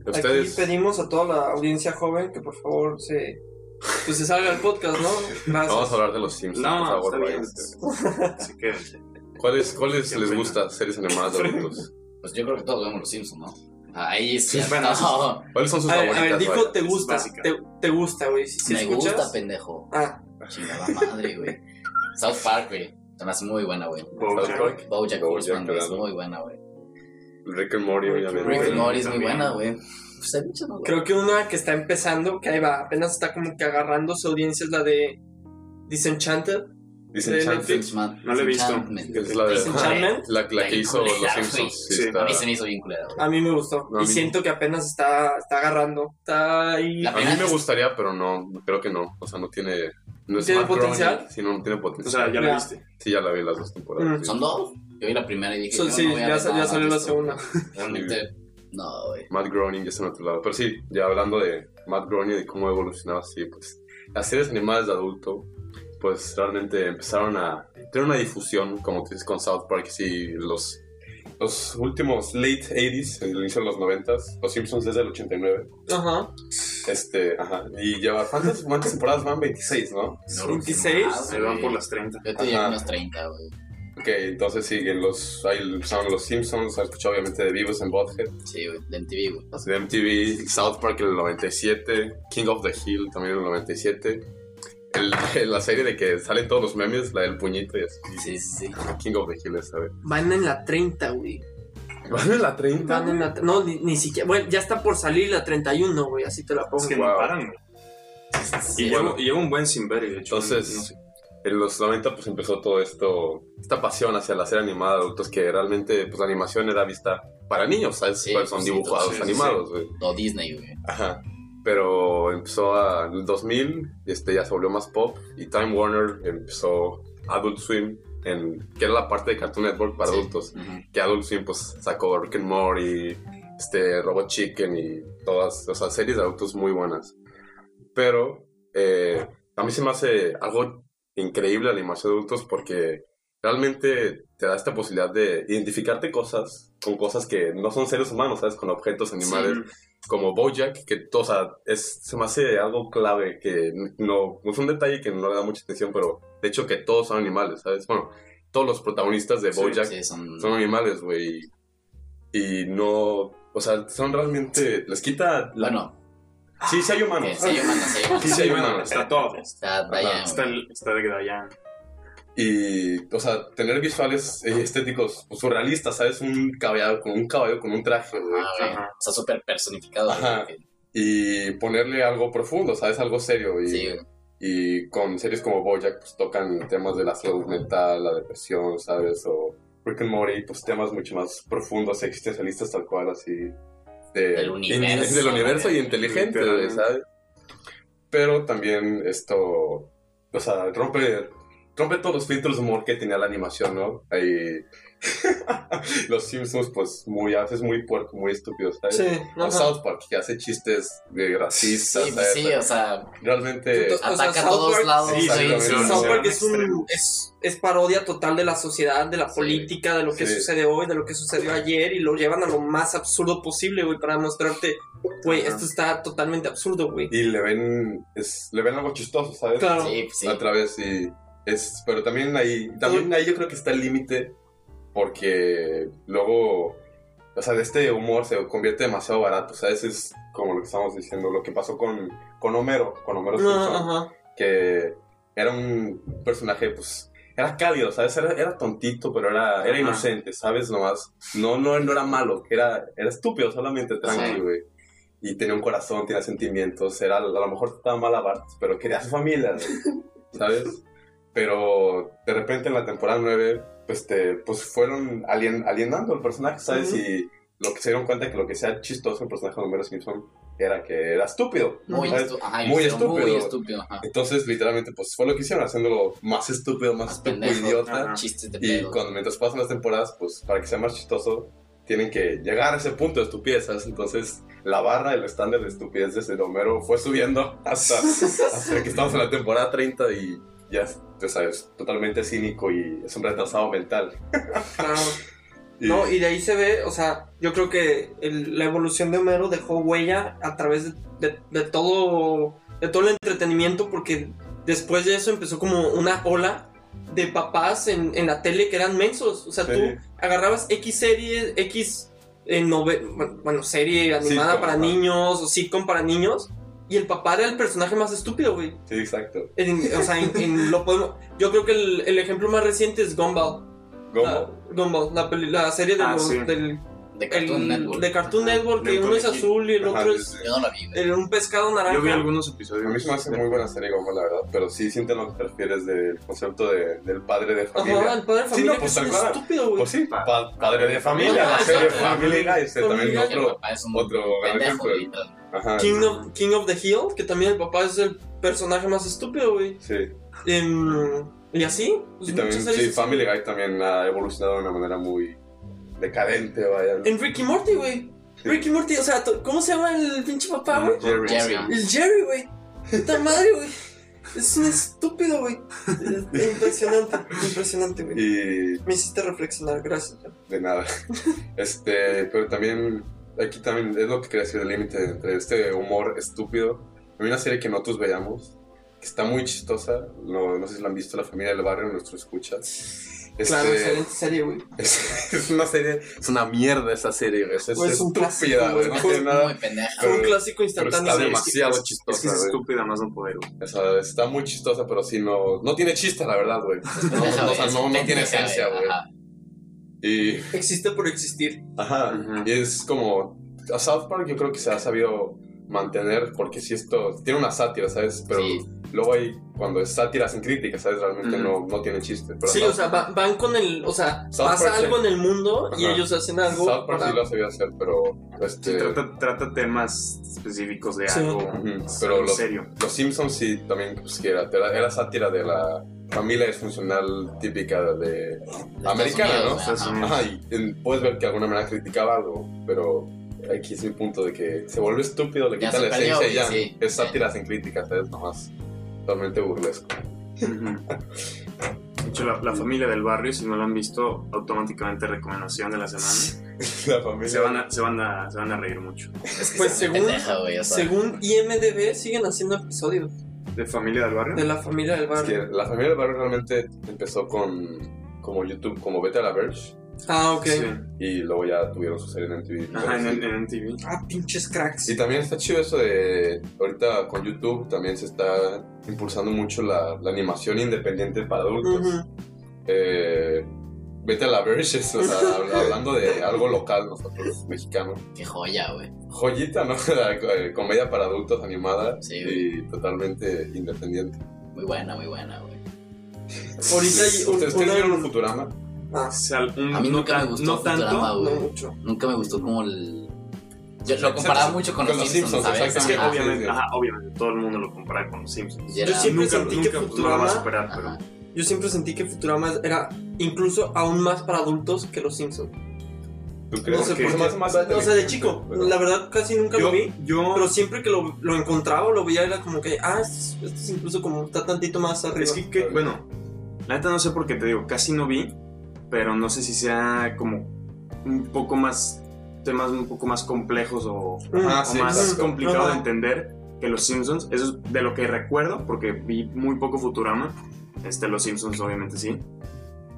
Ustedes, Aquí pedimos a toda la audiencia joven que por favor se, pues se salga el podcast, ¿no? Gracias. vamos a hablar de los Simpsons, por No, favor. está bien. Así que, ¿Cuáles, cuáles les pena. gusta series animadas de adultos? Pues yo creo que todos vemos los Simpsons, ¿no? Ahí sí. Sí, bueno, no, ¿Cuáles son sus A favoritas? a ver, dijo te es gusta, te, te gusta, güey. Si me escuchas. gusta, pendejo. Ah, Chingada madre, güey. South Park, güey. Se me hace muy buena, güey. Bojack. South Park, Bojack Bojack, Horseman, es muy buena, güey. Rick and Morty, obviamente. Rick and Morty. Es muy buena, güey. Pues hay muchas, creo que una que está empezando, que ahí va, apenas está como que agarrando su audiencia es la de Disenchanted. Man- No la he visto. Disenchantment. Es la de- Disenchantment. la, la que hizo Los Simpsons. Sí, Sí, está- A mí se me hizo bien culera, güey. A mí me gustó. No, y mí- siento que apenas está, está agarrando. Está ahí. La- A mí me gustaría, pero no, creo que no. O sea, no tiene. No es ¿Tiene potencial? Sí, no, no tiene O potencial. sea, ya lo Ya. viste. Sí, ya la vi las dos temporadas. Mm. sí. ¿Son dos? Yo vi la primera y dije, So- yo sí, no voy a ya, ver ya salió de la segunda. Realmente, no, güey. Matt Groening ya está en otro lado. Pero sí, ya hablando de Matt Groening y cómo ha evolucionado así, pues las series animadas de adulto, pues realmente empezaron a tener una difusión, como tú dices con South Park, sí, los, los últimos late 80s, el inicio de los 90s, los Simpsons desde el 89. Ajá. Este, ajá. Y lleva, ¿cuántas, cuántas temporadas van? 26, ¿no? No, creo que 26. más, Se van por las 30. Yo te Ajá. unos 30, güey. Ok, entonces siguen los, ahí empezaron los Simpsons, has escuchado obviamente de Vivos en Butthead. Sí, güey, de MTV, güey. De MTV, South Park en el 97, King of the Hill también en el 97. El, la serie de que salen todos los memes, la del puñito y así. Sí, sí, sí. King of the Hill, ¿sabes? Van en la 30, güey. ¿Van en la 30? Van en la. No, ni, ni siquiera. Bueno, ya está por salir la 31, güey. Así te la pongo. Es que Wow. no paran, güey. Sí, Y, bueno. llevo, y llevo un buen sin ver, y de hecho. Entonces- no sé. En los 90 pues empezó todo esto, esta pasión hacia la serie animada de adultos que realmente pues la animación era vista para niños, ¿sabes? Sí, Pues, son pues, sí, dibujados sí, animados, güey. O Disney, güey. Ajá. Pero empezó a, en el 2000, este, ya se volvió más pop y Time Warner empezó Adult Swim, en, que era la parte de Cartoon Network para adultos. Ujú. Que Adult Swim pues sacó Rick and Morty, este, Robot Chicken y todas, o sea, series de adultos muy buenas. Pero eh, a mí se me hace algo increíble la animación de adultos porque realmente te da esta posibilidad de identificarte cosas con cosas que no son seres humanos, ¿sabes? Con objetos animales como Bojack, que o sea, es, se me hace algo clave que no, es un detalle que no le da mucha atención, pero de hecho que todos son animales, ¿sabes? Bueno, todos los protagonistas de Bojack Sí, son... son animales, güey. Y no, o sea, son realmente, les quita la... Bueno, sí, sí hay humanos. que sí hay humanos, sí hay humanos. Sí, sí hay humanos. está todo. Está Diane, Está, el, está de Dayan. Y, o sea, tener visuales eh, estéticos pues, surrealistas, ¿sabes? Un caballo con un caballo con un traje. Ah. Ajá. Está súper personificado, Ajá. Y ponerle algo profundo, ¿sabes? Algo serio. Y, Sí, y con series como Bojack, pues tocan temas de la salud mental, la depresión, ¿sabes? O Rick and Morty, pues temas mucho más profundos, existencialistas tal cual, así. De, Del universo, del universo y inteligente. Pero también esto, o sea, rompe, rompe todos los filtros de humor que tenía la animación, ¿no? Ahí, los Simpsons, pues, muy, a veces muy puerco, muy estúpidos, ¿sabes? Sí, O. South Park, que hace chistes de racistas, Sí, ¿sabes? sí, o sea, Realmente... O sea, ataca a South todos Park- lados. sí, sí, South Park es, un, es, es parodia total de la sociedad, de la Sí. política, de lo que Sí. sucede hoy, de lo que sucedió ayer y lo llevan a lo más absurdo posible, güey, para mostrarte, güey, esto está totalmente absurdo, güey. Y le ven, es, le ven algo chistoso, ¿sabes? Claro. Sí, pues sí. A través y es, pero también ahí, también ahí yo creo que está el límite porque luego, o sea, de este humor se convierte demasiado barato, o sea, es como lo que estamos diciendo, lo que pasó con, con Homero, con Homero No, Simpson, ajá. que era un personaje, pues, era cálido, ¿sabes? Era, era tontito, pero era, era inocente, ¿sabes? Nomás, no, no, no era malo, era, era estúpido, solamente tranqui, Sí. güey. y tenía un corazón, tenía sentimientos, era, a lo mejor estaba mal a Bart, pero quería a su familia, ¿sabes? Pero de repente en la temporada 9, pues, te, pues fueron alien, alienando el personaje, ¿sabes? Y lo que se dieron cuenta que lo que sea chistoso el personaje de Homero Simpson era que era estúpido. Muy, ¿sabes? estu- ajá, y Muy estúpido. estúpido, ajá. Entonces, literalmente, pues fue lo que hicieron, haciéndolo más estúpido, más estúpido, idiota. Ajá. De Y cuando, mientras pasan las temporadas, pues para que sea más chistoso, tienen que llegar a ese punto de estupidez, ¿sabes? Entonces, la barra, el estándar de estupidez desde Homero fue subiendo hasta, hasta que estamos en la temporada 30 y ya, tú sabes, totalmente cínico y es un retrasado mental. Claro. Y- No, y de ahí se ve, o sea, yo creo que el- la evolución de Homero dejó huella a través de, de- de todo de todo el entretenimiento porque después de eso empezó como una ola de papás en, en la tele que eran mensos. O sea, Sí. tú agarrabas X serie, X eh, bueno, serie animada para niños o sitcom para niños y el papá era el personaje más estúpido, güey. Sí, exacto. En- o sea, en- en lo podemos- yo creo que el, el ejemplo más reciente es Gumball. Gumball. La, Gumball, la, peli- la serie de Ah, los- sí. del De Cartoon el- Network. de Cartoon Ajá, Network, que uno es azul y el Ajá, otro sí, es sí. Yo no la vi, güey. eh, un pescado naranja. Yo vi algunos episodios. A mí se me hace muy buena serie Gumball, la verdad, pero sí sienten lo que te refieres del concepto de- del padre de familia. Ajá, el padre de Sí, familia no, pues, que es cual. estúpido, güey. Pues sí, pa- padre de familia, la serie. Family Guy, este también. El otro, es un otro gran ejemplo. literal. Ajá, King of, King of the Hill, que también el papá es el personaje más estúpido, güey. sí. Em, y así. pues, Y también, sí. Family Guy también ha evolucionado de una manera muy decadente, vaya. En Ricky Morty, güey. Ricky Morty, o sea, ¿cómo se llama el pinche papá, güey? Jerry. Jerry. El Jerry, güey. Puta madre, güey. Es un estúpido, güey. Es Impresionante, impresionante, güey. Y Me hiciste reflexionar, gracias. de nada. Este, pero también, aquí también es lo que quería decir del límite entre este humor estúpido. Hay una serie que nosotros veíamos, que está muy chistosa, no, no sé si la han visto, La Familia del Barrio, nuestro escucha. Este, Claro, excelente serie, güey. es, es una serie, es una mierda esa serie, güey. Es, es Pues es un estúpida, güey. No tiene nada. muy pendeja. Fue un Pero- clásico Pero instantáneo. está demasiado Es que chistosa, es estúpida más no poder, güey. O sea, está muy chistosa, pero sí no, no tiene chiste, la verdad, güey. No, o sea, es no, no tiene esencia, güey. Y, Existe por existir. ajá, y es como, a South Park yo creo que se ha sabido mantener, porque si esto, tiene una sátira, ¿sabes? Pero Sí. luego hay, cuando es sátira sin crítica, ¿sabes? Realmente Ujú. no, no tiene chiste. Pero Sí, South- o sea, va- van con el. O sea, South pasa Park, algo sí. en el mundo y Ajá. ellos hacen algo. South Park para- sí lo ha sabido hacer, pero, Sí, este, trata, trata temas específicos de Sí. algo algo pero los- serio. Los Simpsons sí también pues, que era, era, era sátira de la familia disfuncional típica de americana, ¿no? Ajá. Y en- puedes ver que de alguna manera criticaba algo, pero aquí es mi punto de que se vuelve estúpido, le quitan la perdió, esencia y ya. sí. es sátira sin crítica, ¿sabes? Nomás totalmente burlesco. De hecho, la, la familia del barrio, si no lo han visto, automáticamente recomendación de la semana. la familia. Se van a, se van a, se van a reír mucho. Es que Pues según- pendeja. O sea, Según IMDB, siguen haciendo episodios ¿De familia del barrio? de la familia del Es barrio. que la familia del barrio realmente empezó con como YouTube, como Vete a la Verge, Ah, ok. Sí. y luego ya tuvieron su serie en MTV. Ajá, en, en, sí. en MTV. Ah, pinches cracks. Y también está chido eso de, ahorita con YouTube también se está impulsando mucho la, la animación independiente para adultos. Eh, vete a la Verge, es, o sea, hab- hablando de algo local nosotros, mexicanos. qué joya, güey. Joyita, ¿no? La co- comedia para adultos animada Sí, y totalmente independiente. Muy buena, muy buena, güey. Ahorita hay un- ¿Ustedes una- vieron Futurama? Ah, O sea, un- A mí no nunca me gustó no tanto. Futurama, no güey. mucho. Nunca me gustó como el. Yo lo comparaba mucho con, con los Simpsons, Simpsons, ¿sabes? Es que exactamente. Ajá. obviamente, ajá, todo el mundo lo compara con los Simpsons. Yo siempre nunca, sentí nunca que no Futurama- superar, pero. Yo siempre sentí que Futurama era incluso aún más para adultos que los Simpsons. ¿Tú crees No sé por hace más O sea, de chico, pero- la verdad casi nunca yo, lo vi. yo Pero siempre que lo, lo encontraba o lo veía era como que, ah, esto es, esto es incluso como está tantito más arriba. es que, que- bueno, la neta no sé por qué te digo, casi no vi, pero no sé si sea como un poco más temas un poco más complejos o, Ajá, o sí, más exacto. complicado Ajá. de entender que los Simpsons. Eso es de lo que recuerdo, porque vi muy poco Futurama. Este, los Simpsons obviamente sí.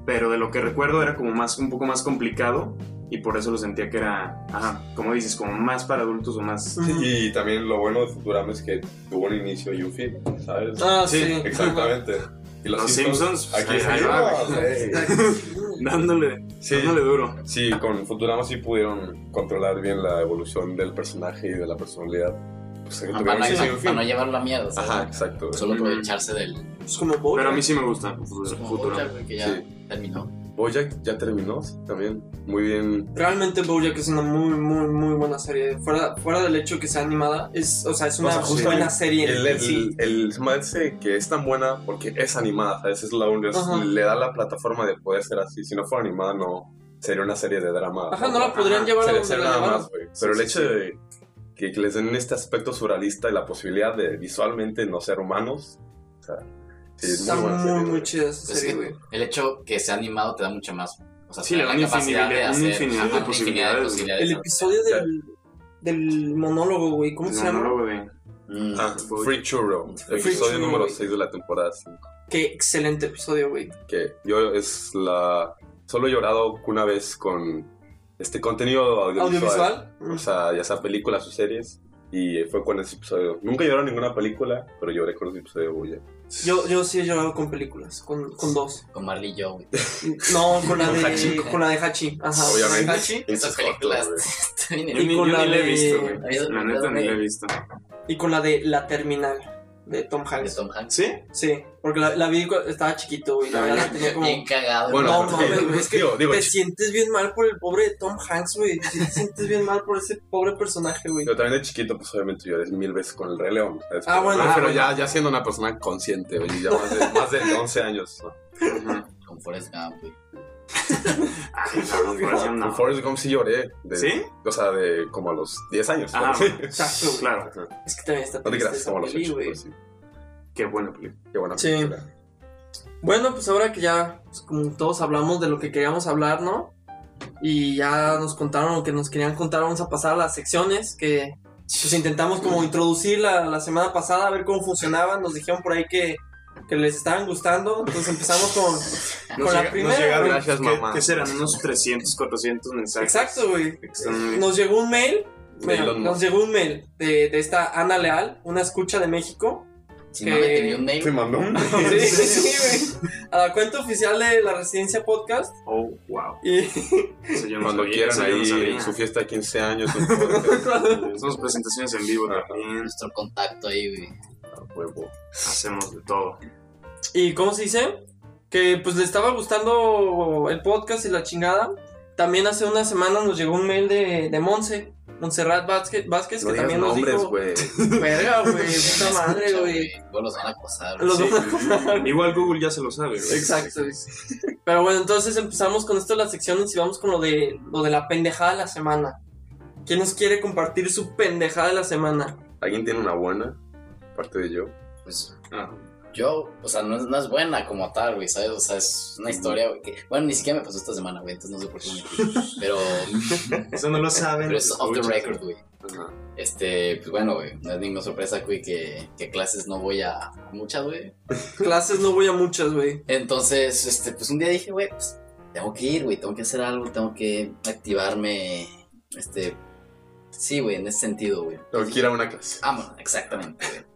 Pero de lo que recuerdo era como más, un poco más complicado y por eso lo sentía que era, ajá, como dices, como más para adultos o más... Ujú. Y también lo bueno de Futurama es que tuvo un inicio y un fin, ¿sabes? Ah, sí. Sí, Exactamente. Y Los Simpsons, aquí ahí- va. Dándole, Sí, dándole duro. sí, con Futurama sí pudieron controlar bien la evolución del personaje y de la personalidad. Pues, tuvieron para, no, y un para no llevarlo a ¿sabes? Ajá, exacto. Solo aprovecharse del Es como Bojack. Pero a mí sí me gusta como Futuro. Bojack, güey, que ya Sí. terminó. Bojack ya terminó sí, también. Muy bien. Realmente Bojack es una muy, muy, muy buena serie. Fuera, fuera del hecho que sea animada, es, o sea, es una O sea, buena el- serie. El, el, sí. el, hace que es tan buena porque es animada, ¿sabes? Es la única- le da la plataforma de poder ser así. Si no fuera animada, no sería una serie de drama. Ajá, no la podrían llevar a donde la nada más, güey. Pero Sí, el hecho de que, que les den este aspecto surrealista y la posibilidad de visualmente no ser humanos, o sea, sí, es Está muy buena serie, muy güey. chida esa serie, güey. el hecho que sea animado te da mucha más. O sea, Sí, le da una de infinidad- hacer de ajá, una posibilidades, güey. posibilidades. El episodio del, del monólogo, güey, ¿cómo se llama? monólogo de- Mm. Ah, Free Churro, Free episodio Churro, número güey. 6 de la temporada 5. Qué excelente episodio, güey. Que yo es la... Solo he llorado una vez con este contenido audiovisual. ¿Audiovisual? O sea, ya sea películas o series. Y fue con ese episodio. Nunca lloré en ninguna película, pero lloré con ese episodio de Bojack. Yo, yo sí he llorado con películas, con, con dos. Con Marley y yo, güey. No, con la de Hachi. con la de Hachi. Ajá, Obviamente. con la de Hachi. Esas películas. Y ni, con la ni la he de- visto, güey. La neta ni la he visto. Y con la de La Terminal, de Tom de Hanks. Tom Hanks. ¿Sí? Sí, porque la, la vi cuando estaba chiquito, güey. La verdad la tenía como... Bien cagado. Bueno, no mames, güey, es que digo, digo, te ch- sientes bien mal por el pobre de Tom Hanks, güey. Te sientes bien mal por ese pobre personaje, güey. Yo también de chiquito, pues obviamente lloré mil veces con el Rey León. Ah, bueno. Pero, pero Ah, ya, ya siendo una persona consciente, güey, ya más de, más de 11 años. ¿no? Con Forrest Gump, güey. Ay, no, Forrest Gump sí lloré. de- ¿Sí? O sea, de como a los 10 años. Ah. Claro. Es que también está No te como a los peli, 8. güey. sí. Qué buena película. Qué buena Sí. película. Bueno, pues ahora que ya, pues, como todos hablamos de lo que queríamos hablar, ¿no? Y ya nos contaron lo que nos querían contar, vamos a pasar a las secciones que pues intentamos como introducir la, la semana pasada, a ver cómo funcionaban. Nos dijeron por ahí que, que les estaban gustando, entonces empezamos con, con la primera. llegaron, güey. Gracias, ¿qué, mamá. ¿Qué serán? Unos 300, 400 mensajes. Exacto, güey. Nos llegó un mail. Nos llegó un mail de, de esta Ana Leal, una escucha de México. Si Que- no me tenía un mail. ¿Te mandó un Sí, sí, güey. A la cuenta oficial de la Residencia Podcast. Oh, wow. Y Eso yo no Cuando sabía, quieran no ahí su fiesta de 15 años. Hacemos presentaciones en vivo también. Nuestro contacto ahí, güey. A huevo. Hacemos de todo. ¿Y cómo se dice? Que pues le estaba gustando el podcast y la chingada. También hace una semana nos llegó un mail de, de Monse, Montserrat Vázquez, Vázquez No que también nos nombres, dijo... Verga, güey, puta madre, güey. Los van a acosar. Los Sí. van a- Igual Google ya se lo sabe. güey. Exacto. Pero bueno, entonces empezamos con esto de las secciones y vamos con lo de, lo de la pendejada de la semana. ¿Quién nos quiere compartir su pendejada de la semana? ¿Alguien tiene una buena? Aparte de yo. Pues Ah, yo, o sea, no es, no es buena como tal, güey, ¿sabes? O sea, es una historia, güey, que... Bueno, ni siquiera me pasó esta semana, güey, entonces no sé por qué me Pero... eso no lo saben. Pero es off the record, güey. Ajá. Este, pues bueno, güey, no es ninguna sorpresa, güey, que, que clases no voy a, a muchas, güey. Clases no voy a muchas, güey. Entonces, este, pues un día dije, güey, pues tengo que ir, güey, tengo que hacer algo, tengo que activarme, este, sí, güey, en ese sentido, güey. Tengo que ir a una clase. Vámonos, exactamente, güey.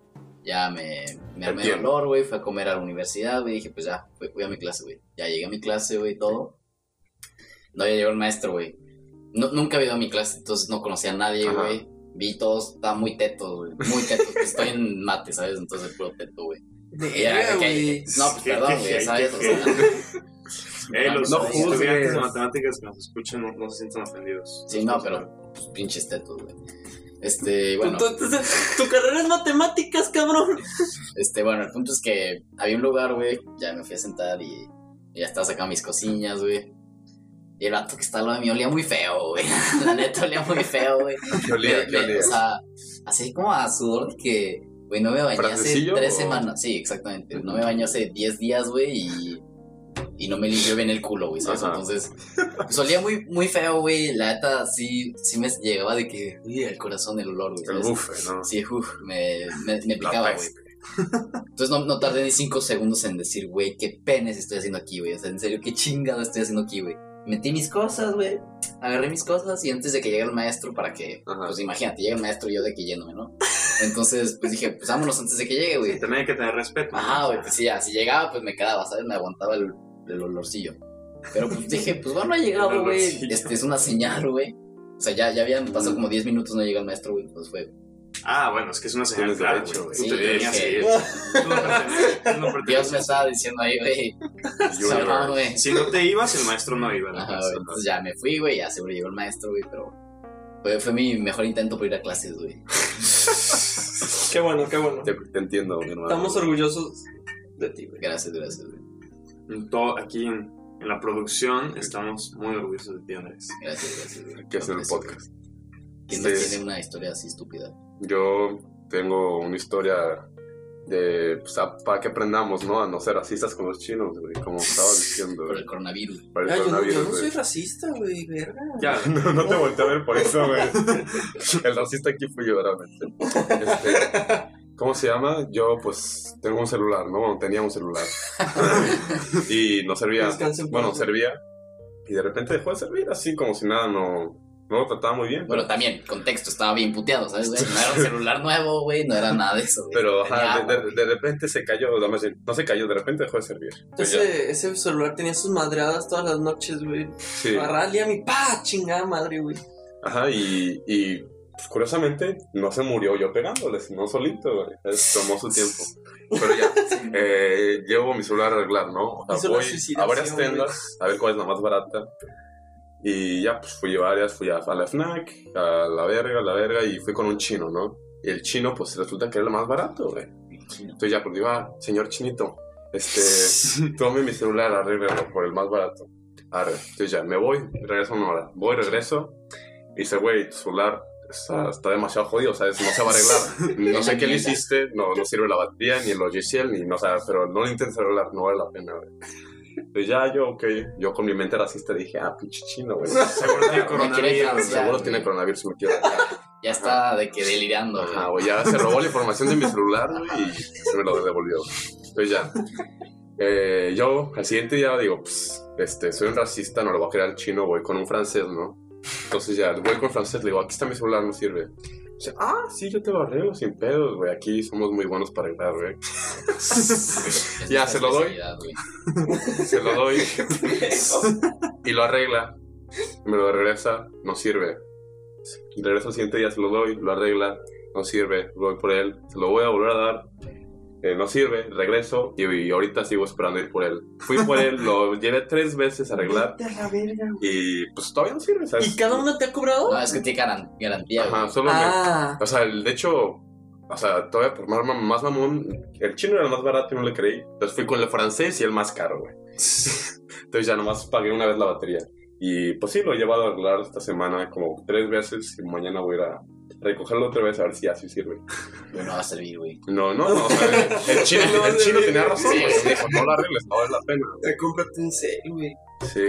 Ya me, me armé de Entiendo. olor, güey, fui a comer a la universidad, güey, dije, pues ya, voy a mi clase, güey. Ya llegué a mi clase, güey, todo. No, ya llegó el maestro, güey. No, nunca había ido a mi clase, entonces no conocía a nadie, güey. Vi todos, estaba muy teto, güey. Muy teto. Estoy en mate, ¿sabes? Entonces, puro teto, güey. Que-. No, pues Qué- perdón, güey, ¿sabes? O sea, Eh, los No estudiantes de matemáticas que nos escuchan no, no se sientan ofendidos. sí, no, pero pues, pinches tetos, güey. Este, bueno. Tu, tu- tu carrera es matemáticas, cabrón. Este, bueno, el punto es que había un lugar, güey, ya me fui a sentar y, y ya estaba sacando mis cosillas, güey. Y el vato que estaba al lado de mí olía muy feo, güey. La neta olía muy feo, güey. ¿Qué olía? Me- ¿Qué me- olía? O sea, así como a sudor de que, güey, no me bañé hace ¿Francecillo tres o- semanas. Sí, exactamente. No me bañé hace 10 días, güey, y, y no me limpió bien el culo, güey, ¿sabes? Ajá. Entonces, pues olía muy, muy feo, güey. La neta sí, sí me llegaba de que, uy, el corazón, el olor, güey. El ¿sabes? bufe, ¿no? Sí, uf, me, me, picaba, güey. Entonces no, no tardé ni cinco segundos en decir, güey, qué penes estoy haciendo aquí, güey. O sea, en serio, qué chingado estoy haciendo aquí, güey. Metí mis cosas, güey. Agarré mis cosas y antes de que llegue el maestro, para que, Ajá. pues imagínate, llega el maestro y yo de aquí yéndome, ¿no? Entonces, pues dije, pues vámonos antes de que llegue, güey. También hay que tener respeto. Ajá, güey, pues sí, ya, si llegaba, pues me quedaba, ¿sabes? Me aguantaba el, el olorcillo. Pero pues dije, pues bueno, no ha llegado, güey. Este es una señal, güey. O sea, ya, ya habían pasado como 10 minutos, no llega el maestro, güey. Pues fue. Ah, bueno, es que es una señal clara, derecho, güey. Tú te tenías dije- que ir. Dios me estaba diciendo ahí, güey. No, güey. Si no te ibas, el maestro no iba. a la Ajá, clase. güey. Entonces ya me fui, güey. Ya seguro llegó el maestro, güey. Pero fue, fue mi mejor intento por ir a clases, güey. Qué bueno, qué bueno. Te, te entiendo, mi hermano. Estamos orgullosos de ti, güey. Gracias, gracias, güey. En todo- aquí en, en la producción estamos muy orgullosos de ti, Andrés. Gracias, gracias. Hay que hacer Aprecio, podcast. ¿Quién Sí. no tiene una historia así estúpida? Yo tengo una historia de, pues, para que aprendamos, ¿no? A no ser racistas con los chinos, güey, como estaba diciendo. Por el coronavirus. Para el Ah, yo no, yo coronavirus, no güey. soy racista, güey, verga. Ya, No, no te volteé a ver por eso, güey. El racista aquí fui yo, realmente. Este, ¿Cómo se llama? Yo, pues, tengo un celular, ¿no? Bueno, tenía un celular. y no servía. Bueno, servía. Y de repente dejó de servir, así como si nada, no, no lo trataba muy bien. Bueno, también, contexto, estaba bien puteado, ¿sabes, güey? No era un celular nuevo, güey, no era nada de eso, güey. Pero, ajá, agua, de, de- de repente se cayó, no, se cayó, de repente dejó de servir. Pues ya, Ese, ese celular tenía sus madreadas todas las noches, güey. sí. Agarraba a mi pa, chingada madre, güey. Ajá, y, y pues, curiosamente no se murió yo pegándole, sino solito, güey. Es- tomó su tiempo. Pero ya, eh, llevo mi celular a arreglar, ¿no? O sea, voy a varias tiendas a ver cuál es la más barata. Y ya, pues fui a varias, fui a, a la FNAC, a la verga, a la verga, y fui con un chino, ¿no? Y el chino, pues resulta que era el más barato, güey. Entonces ya, pues digo, ah, señor chinito, este, tome mi celular, arréglalo por el más barato. Arre. Entonces ya, me voy, regreso una hora. Voy, regreso, y dice, güey, tu celular está, está demasiado jodido, ¿sabes? No se va a arreglar. No sé qué le hiciste, no, no sirve la batería, ni el logiciel, ni, no, o sea, pero no lo intentes arreglar, no vale la pena, güey. Entonces ya yo, ok, yo con mi mente racista dije, ah, pinche chino, güey. seguro tiene coronavirus. Seguro tiene coronavirus, me quiero Ya está de que delirando, güey. Ajá, güey, ya se robó la información de mi celular, güey, y se me lo devolvió. Entonces ya. Eh, yo al siguiente día digo, pues, este, soy un racista, no lo voy a crear al chino, voy con un francés, ¿no? Entonces ya, voy con francés, le digo, aquí está mi celular, no sirve. Dice, ah, sí, yo te lo arreglo sin pedos, güey, aquí somos muy buenos para arreglar, güey. Ya, se lo doy. Se lo doy y lo arregla. Me lo regresa, no sirve. Regreso al siguiente día, se lo doy, lo arregla, no sirve, voy por él, se lo voy a volver a dar, eh, no sirve, regreso y, y ahorita sigo esperando ir por él. Fui por él, lo llevé tres veces a arreglar y pues todavía no sirve, ¿sabes? ¿Y cada uno te ha cobrado? No, es que tiene garan- garantía, Ajá, güey. solo me- Ah, O sea, el- de hecho, o sea, todavía por más, más mamón, el chino era el más barato y no le creí. Entonces fui con el francés y el más caro, güey. Entonces ya nomás pagué una vez la batería. Y pues sí, lo he llevado a arreglar esta semana como tres veces y mañana voy a ir a recogerlo otra vez a ver si así sirve. Güey, no va a servir, güey. No, no, no. o sea, el chino, No, el chino tenía razón, sí, güey. sí. No lo arregles, no vale la pena. te cómprate un cel, güey. Sí,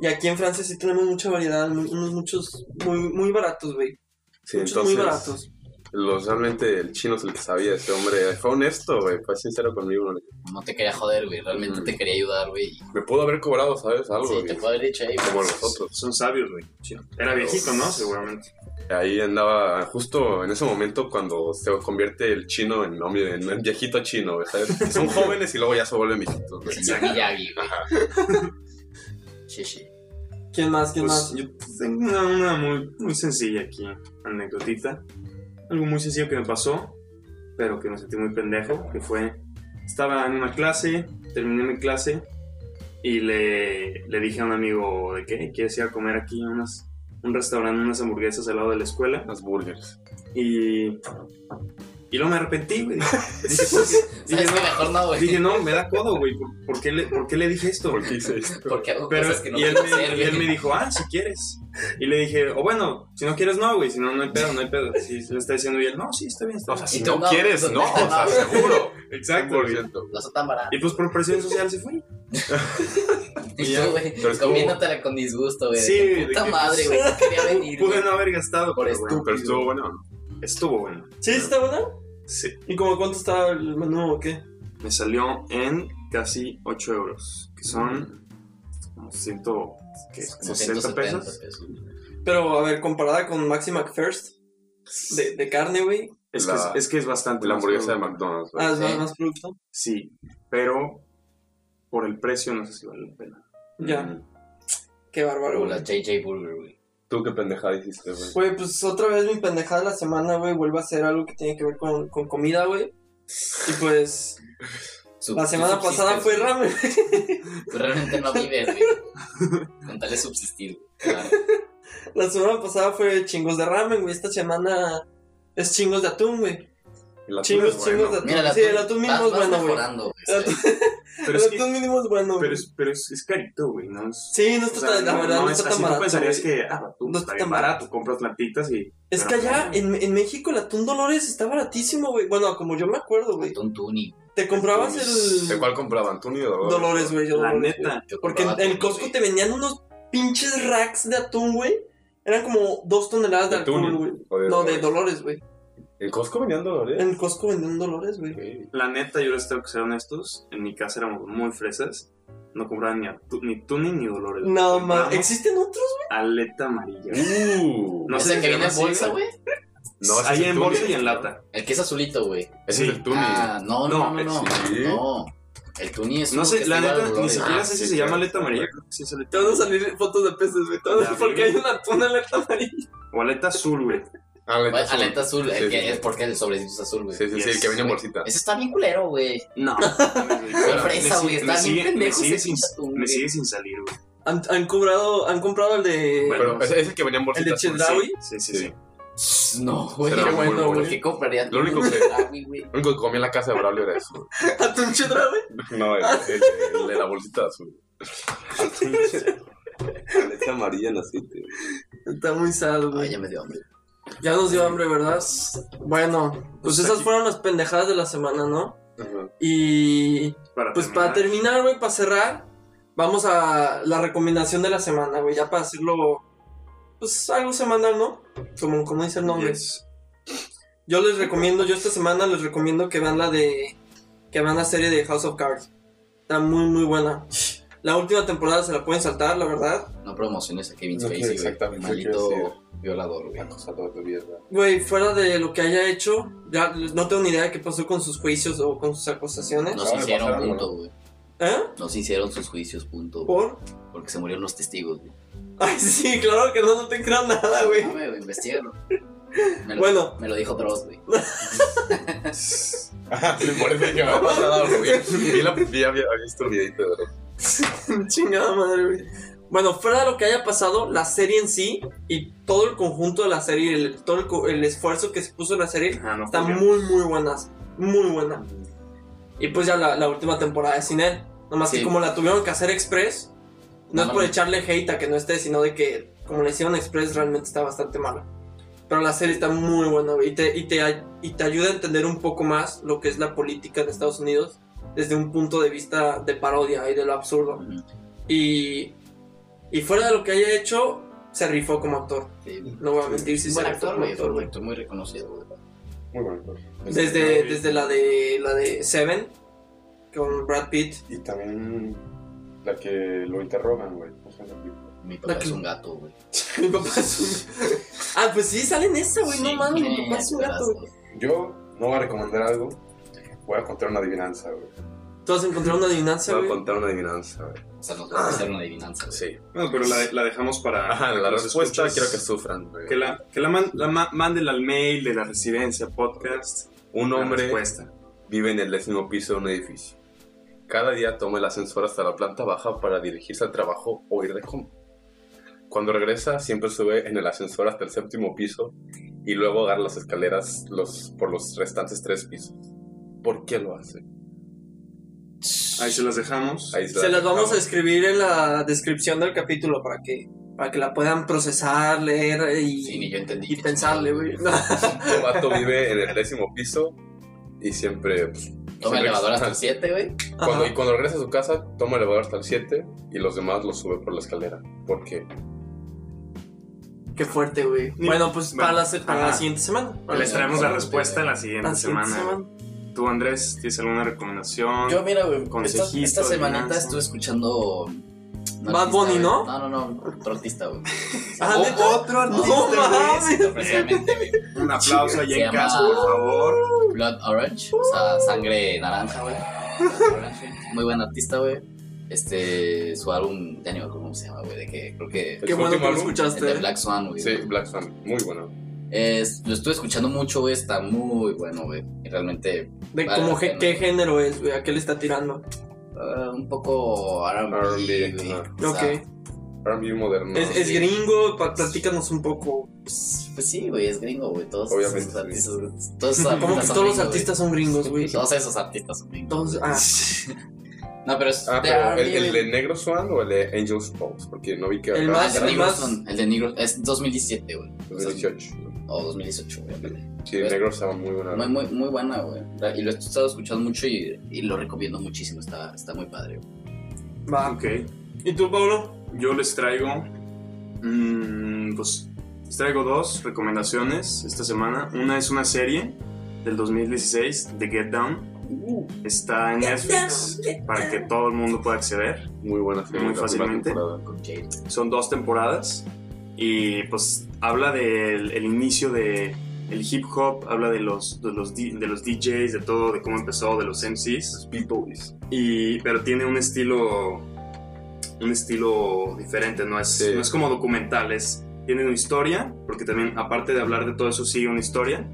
Y aquí en Francia sí tenemos mucha variedad, unos muchos muy, muy baratos, güey. sí, muchos entonces. muy baratos. Los, realmente el chino es el que sabía, ese hombre. Fue honesto, güey. Fue sincero conmigo. ¿no? No te quería joder, güey. Realmente Mm. te quería ayudar, güey. Me pudo haber cobrado, ¿sabes? Algo. Sí, güey. te puedo haber dicho ahí, Como nosotros. Son sabios, güey. Era viejito, ¿no? Seguramente. Ahí andaba justo en ese momento cuando se convierte el chino en hombre, en, en viejito chino, güey, ¿sabes? Son jóvenes y luego ya se vuelven viejitos, güey. Ajá. Sí, sí. ¿Quién más? ¿Quién Pues más? yo tengo una, una muy, muy sencilla aquí, anecdotita. Algo muy sencillo que me pasó, pero que me sentí muy pendejo, que fue, estaba en una clase, terminé mi clase y le, le dije a un amigo de que quieres ir a comer aquí unas, un restaurante, unas hamburguesas al lado de la escuela. Las burgers. Y, y luego me arrepentí, güey. Dije, ¿por qué? Dije, no, Mejor no, güey. dije, no, me da codo, güey. ¿Por, por qué le, ¿Por qué le dije esto? ¿Por qué hice esto? Porque hago Pero, cosas que no y, él quiero me, hacer, y él me dijo, ah, si quieres. Y le dije, o bueno, si no quieres, no, güey. Si no, no hay pedo, no hay pedo. Si le está diciendo y él, no, sí, está bien, está O sea, bien. si no, no, quieres, no, no. o sea, seguro. Exacto, güey. 100%. No está tan barato. Y pues por presión social se fue. Y ya. tú, güey, comiéndotela con disgusto, güey. Sí, de Puta que- madre, güey. No quería venir. Pude no haber gastado. Por bueno, estúpido. Pero estuvo bueno. Estuvo bueno. ¿Sí está buena? Sí. ¿Y como cuánto está el menú o qué? Me salió en casi 8 euros. Que son como 100, ¿qué? Como 60 pesos. Pero, a ver, comparada con Maxi McFirst de, de carne, güey. Es, La- que es, es que es bastante. La más hamburguesa de. McDonald's, güey. Ah, es más, más producto. Sí, pero por el precio no sé si vale la pena. Ya. Mm. Qué bárbaro, O la JJ Burger, güey. ¿Tú qué pendejada hiciste, güey? Güey, pues otra vez mi pendejada de la semana, güey, vuelve a ser algo que tiene que ver con, con comida, güey. Y pues, Sub- la semana pasada fue güey. ramen. Tú realmente no vives, güey. Con tal de subsistir, güey. Claro. La semana pasada fue chingos de ramen, güey. Esta semana es chingos de atún, güey. El atún Chingos, es bueno. chingos de atún. Mira, sí, el atún mínimo vas, es bueno, güey. mejorando, güey. El atún, Pero el es, que, atún mínimo es bueno, pero güey. es, pero es, es carito, güey, ¿no? Es, Sí, no o está sea, tan, la verdad, no, es- está tan así barato. tú pensarías güey. que, ah, tú No está está bien tan barato, compras latitas y... Es pero que allá no. en, en México el atún Dolores está baratísimo, güey. Bueno, como yo me acuerdo, güey. Atún tuni. Te comprabas ¿De el cuál compraban? ¿Tú ni Dolores? Dolores, güey. yo La Dolores, neta. Yo Porque en compraba el atún, Costco güey. te vendían unos pinches racks de atún, güey. Eran como dos toneladas de ¿De alcohol, Tuni? güey. ¿O de No, de Dolores? Dolores, güey. ¿En Costco venían Dolores? En el Costco vendían Dolores, güey. La neta, yo les tengo que ser honestos. En mi casa éramos muy fresas. No compraban ni, ni Tuni ni Dolores. No, man. ¿Existen otros? Aleta amarilla. Uh, No ¿Ese sé si que viene en bolsa, güey. güey? No, ese el en bolsa y en lata. El que es azulito, güey. Ese Sí. es el Tuni. Ah, no, no, no, no. El tuni es No sé, la neta, ni siquiera Ah, sé sí, si se llama aleta amarilla. Creo que sí es aleta Te van a salir fotos de peces, güey. Porque güey. hay un atún alerta amarilla. O aleta azul, güey. Ah, Bueno, azul. Aleta azul, el Sí, que sí. es porque el sobrecito es azul, güey. Sí, sí, sí, el que viene en bolsita. Ese está bien culero, güey. No. Fresa, güey. Está bien sigue, me, pendejo sigue sin, atún, me güey. sigue sin salir, güey. Han, han cobrado, han comprado el de. Bueno, Pero ese es el que venía en el de bolsita. Chedraui. Sí, sí, Sí. sí. No, güey. Qué bueno. ¿Por qué compraría Lo único que- güey? Lo único que comí en la casa de Braulio era eso. Atún Chedraui. No, el, el- el de la bolsita azul. Aleta amarilla en aceite. Está muy sad, Ay, güey. ya me dio hambre. Ya nos dio hambre, ¿verdad? Bueno, pues Pues esas fueron las pendejadas de la semana, ¿no? Ajá. Y Para pues para terminar. terminar, güey, para cerrar, vamos a la recomendación de la semana, güey, ya para hacerlo, pues algo semanal, ¿no? Como, como dice el nombre. Yes. Yo les recomiendo, yo esta semana les recomiendo que vean la de, que vean la serie de House of Cards. Está muy, muy buena. La última temporada se la pueden saltar, la verdad. No promociones a Kevin No Spacey, güey. exactamente Maldito violador, güey. Acosador de mierda. Güey, fuera de lo que haya hecho, ya no tengo ni idea de qué pasó con sus juicios o con sus acusaciones. No No, se le hicieron, pasaron, punto, güey. ¿Eh? No se hicieron sus juicios, punto. ¿Por? Porque se murieron los testigos, güey. Ay, sí, claro que no, no te creo nada, güey. Dame, güey, investigalo. Me lo, Bueno. Me lo dijo Dross, güey. Ah, sí, por eso que me ha pasado, güey. Vi la, vi, había visto el videito de verdad. Chingada madre, güey. Bueno, fuera de lo que haya pasado, la serie en sí y todo el conjunto de la serie, el, todo el, co- el esfuerzo que se puso en la serie, Ah, no, está muy, muy buenas. Muy buena. Y pues ya la, la última temporada es sin él. Nomás Sí. que como la tuvieron que hacer express, no, No, es no, por echarle hate a que no esté, sino de que como le hicieron express realmente está bastante mala. Pero la serie está muy buena, güey, y te, y, te, ay- y te ayuda a entender un poco más lo que es la política de Estados Unidos desde un punto de vista de parodia y de lo absurdo. Y, y fuera de lo que haya hecho, se rifó como actor. Sí. No voy a mentir, sí Un se buen rifó actor, actor, actor muy reconocido, güey. Muy bueno. Desde, desde la de la de Seven con Brad Pitt. Y también la que lo interrogan, güey. Mi papá que- es un gato, güey. Mi papá es un... Ah, pues sí, sale en esa, güey. no mames, mi papá es un gato, güey. Yo no voy a recomendar algo. Voy a contar una adivinanza, güey. Tú vas a encontrar una adivinanza, Voy a güey. contar una adivinanza, güey. O sea, nos va a hacer una adivinanza, güey. Sí. Bueno, pero la, la dejamos para. Ajá, la respuesta escuchas- quiero que sufran, güey. Que la, que la, man- la ma- manden al mail de la residencia podcast. Un la hombre respuesta. vive en el décimo piso de un edificio. Cada día toma el ascensor hasta la planta baja para dirigirse al trabajo o ir de compra. Cuando regresa, siempre sube en el ascensor hasta el séptimo piso y luego agarra las escaleras los, por los restantes tres pisos. ¿Por qué lo hace? Ahí se las dejamos. Ahí Se las vamos a escribir en la descripción del capítulo para que, para que la puedan procesar, leer y, Sí, ni yo entendí. y pensarle, güey. El vato vive en el décimo piso y siempre... pues, Toma el elevador hasta el 7, güey. Cuando, y cuando regresa a su casa, toma el elevador hasta el 7 y los demás los sube por la escalera. ¿Por qué? Qué fuerte, güey. Bueno, pues para, la, se- para la siguiente semana. Les traemos la respuesta en la siguiente la siguiente semana. semana. Tú, Andrés, ¿tienes alguna recomendación? Yo, mira, güey, esta, Consejito, esta semanita estuve escuchando. Bad Bunny, güey. ¿no? No, no, no, otro artista, güey. Ah, otro No artista, güey. Un aplauso allá en casa, por favor. Blood Orange, o sea, sangre naranja, güey. Muy buen artista, güey. Este, su álbum, ya ni me acuerdo cómo se llama, güey, de que creo que... Qué bueno que lo? El de escuchaste. Black Swan, güey. Sí, Black Sun, muy bueno. Es- lo estuve escuchando mucho, güey, está muy bueno, güey. Y realmente De Vale como pena. qué género es, güey, a qué le está tirando. ah, un poco R&B, R&B, güey. ajá. O sea, ok. R&B moderno. es, es sí. gringo, platícanos un poco. Pues, pues sí, güey, es gringo, güey. Todos Obviamente, esos artistas, todos esos Como que todos los gringos, artistas son gringos, güey. Todos esos artistas son gringos. Todos- ah. No, pero es Ah, de pero ¿el, el de Negro Swan o el de Angels Falls? Porque no vi que El acá- más- Ah, el de Negro son- el de Negro es 2017, güey. 2018. O 2018, güey. Sí, el Negro estaba muy bueno. Muy, muy, muy buena, güey. Y lo he estado escuchando mucho y, y lo recomiendo muchísimo. Está, está muy padre, güey. Va. Ok. ¿Y tú, Pablo? Yo les traigo. mm, pues les traigo dos recomendaciones esta semana. Una es una serie del 2016, The Get Down. Está en Netflix para que todo el mundo pueda acceder. Muy buena. Muy fácilmente. Son dos temporadas y pues habla del el inicio de el hip hop, habla de los, de los de los DJs, de todo, de cómo empezó, de los MCs. Beatles. Y, pero tiene un estilo un estilo diferente, no es, Sí. no es como documental, es, tiene una historia, porque también aparte de hablar de todo eso sigue una historia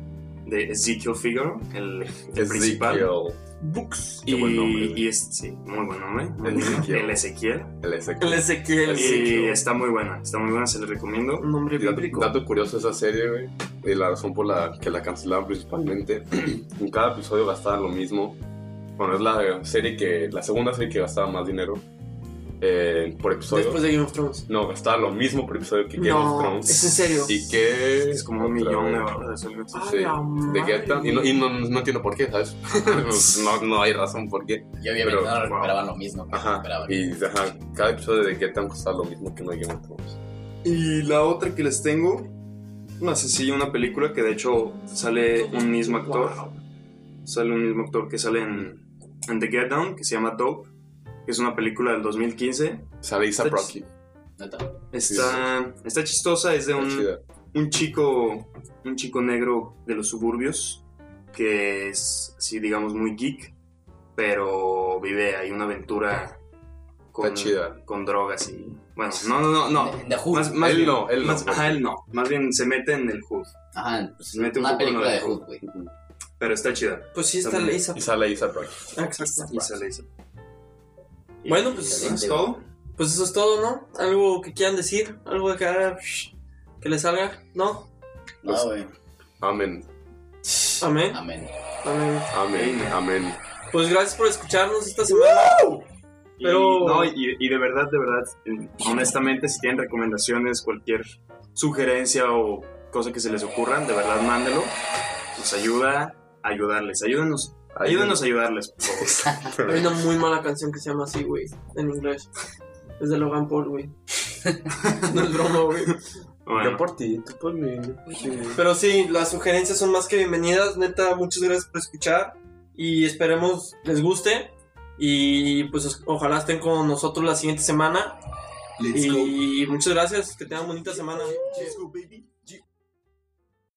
de Ezekiel Figaro, el, el principal. Ezekiel. Books. Qué buen nombre, Y, y es, sí, muy buen nombre. El Ezequiel. El Ezequiel. El Ezekiel. El Ezequiel. Y está muy buena, está muy buena, se la recomiendo. Un nombre Y bíblico. dato curioso de esa serie, güey, y la razón por la que la cancelaron principalmente, en cada episodio gastaba lo mismo. Bueno, es la serie que, la segunda serie que gastaba más dinero eh, por episodio. Después de Game of Thrones. No, gastaba lo mismo por episodio que Game of No, Thrones. ¿es en serio? Y que... Es como un millón de dólares. Sí, de Get Down. Y, no, y no, no entiendo por qué, ¿sabes? no, no hay razón por qué. Y obviamente Pero, no wow. recuperaban lo mismo que Ajá. recuperaban. Y ajá, cada episodio de Get Down costaba lo mismo que no Game of Thrones. Y la otra que les tengo, una sencilla, una película que de hecho sale un mismo actor. Sale un mismo actor que sale en, en The Get Down, que se llama Dope, que es una película del 2015. Sale Isa Está Rocky. Está, está chistosa, es de un, un chico un chico negro de los suburbios que es así digamos muy geek pero vive ahí una aventura con, Está chida. con drogas y bueno no no no no De, de Hood. más, más Él bien- no, él no, más- güey. ajá, él no más bien se mete en el hood Ajá, pues, Se mete un una poco en lo película de Hood. Güey. pero está chida Pues sí, está También. Lisa. Y sale Isa Rocky. Ah, exacto. y sale Y Bueno, pues, eso es todo Pues eso es todo, ¿no? ¿Algo que quieran decir? ¿Algo que haga que les salga? ¿No? Güey. Amén. Amén. Amén. Amén. Amén. Amén. Pues gracias por escucharnos esta semana. Y- Pero- no, y, y de verdad, de verdad, eh, honestamente, si tienen recomendaciones, cualquier sugerencia o cosa que se les ocurran, de verdad, mándelo. Nos ayuda a ayudarles. Ayúdenos, ayúdenos a ayudarles, por favor. Hay una muy mala canción que se llama así, güey, en inglés. Es de Logan Paul, güey. no es broma, güey. Bueno, Yo por ti, tú por mí. Pero sí, las sugerencias son más que bienvenidas. Neta, muchas gracias por escuchar. Y esperemos les guste. Y pues ojalá estén con nosotros la siguiente semana. y muchas gracias. Que tengan bonita semana. Let's go, baby.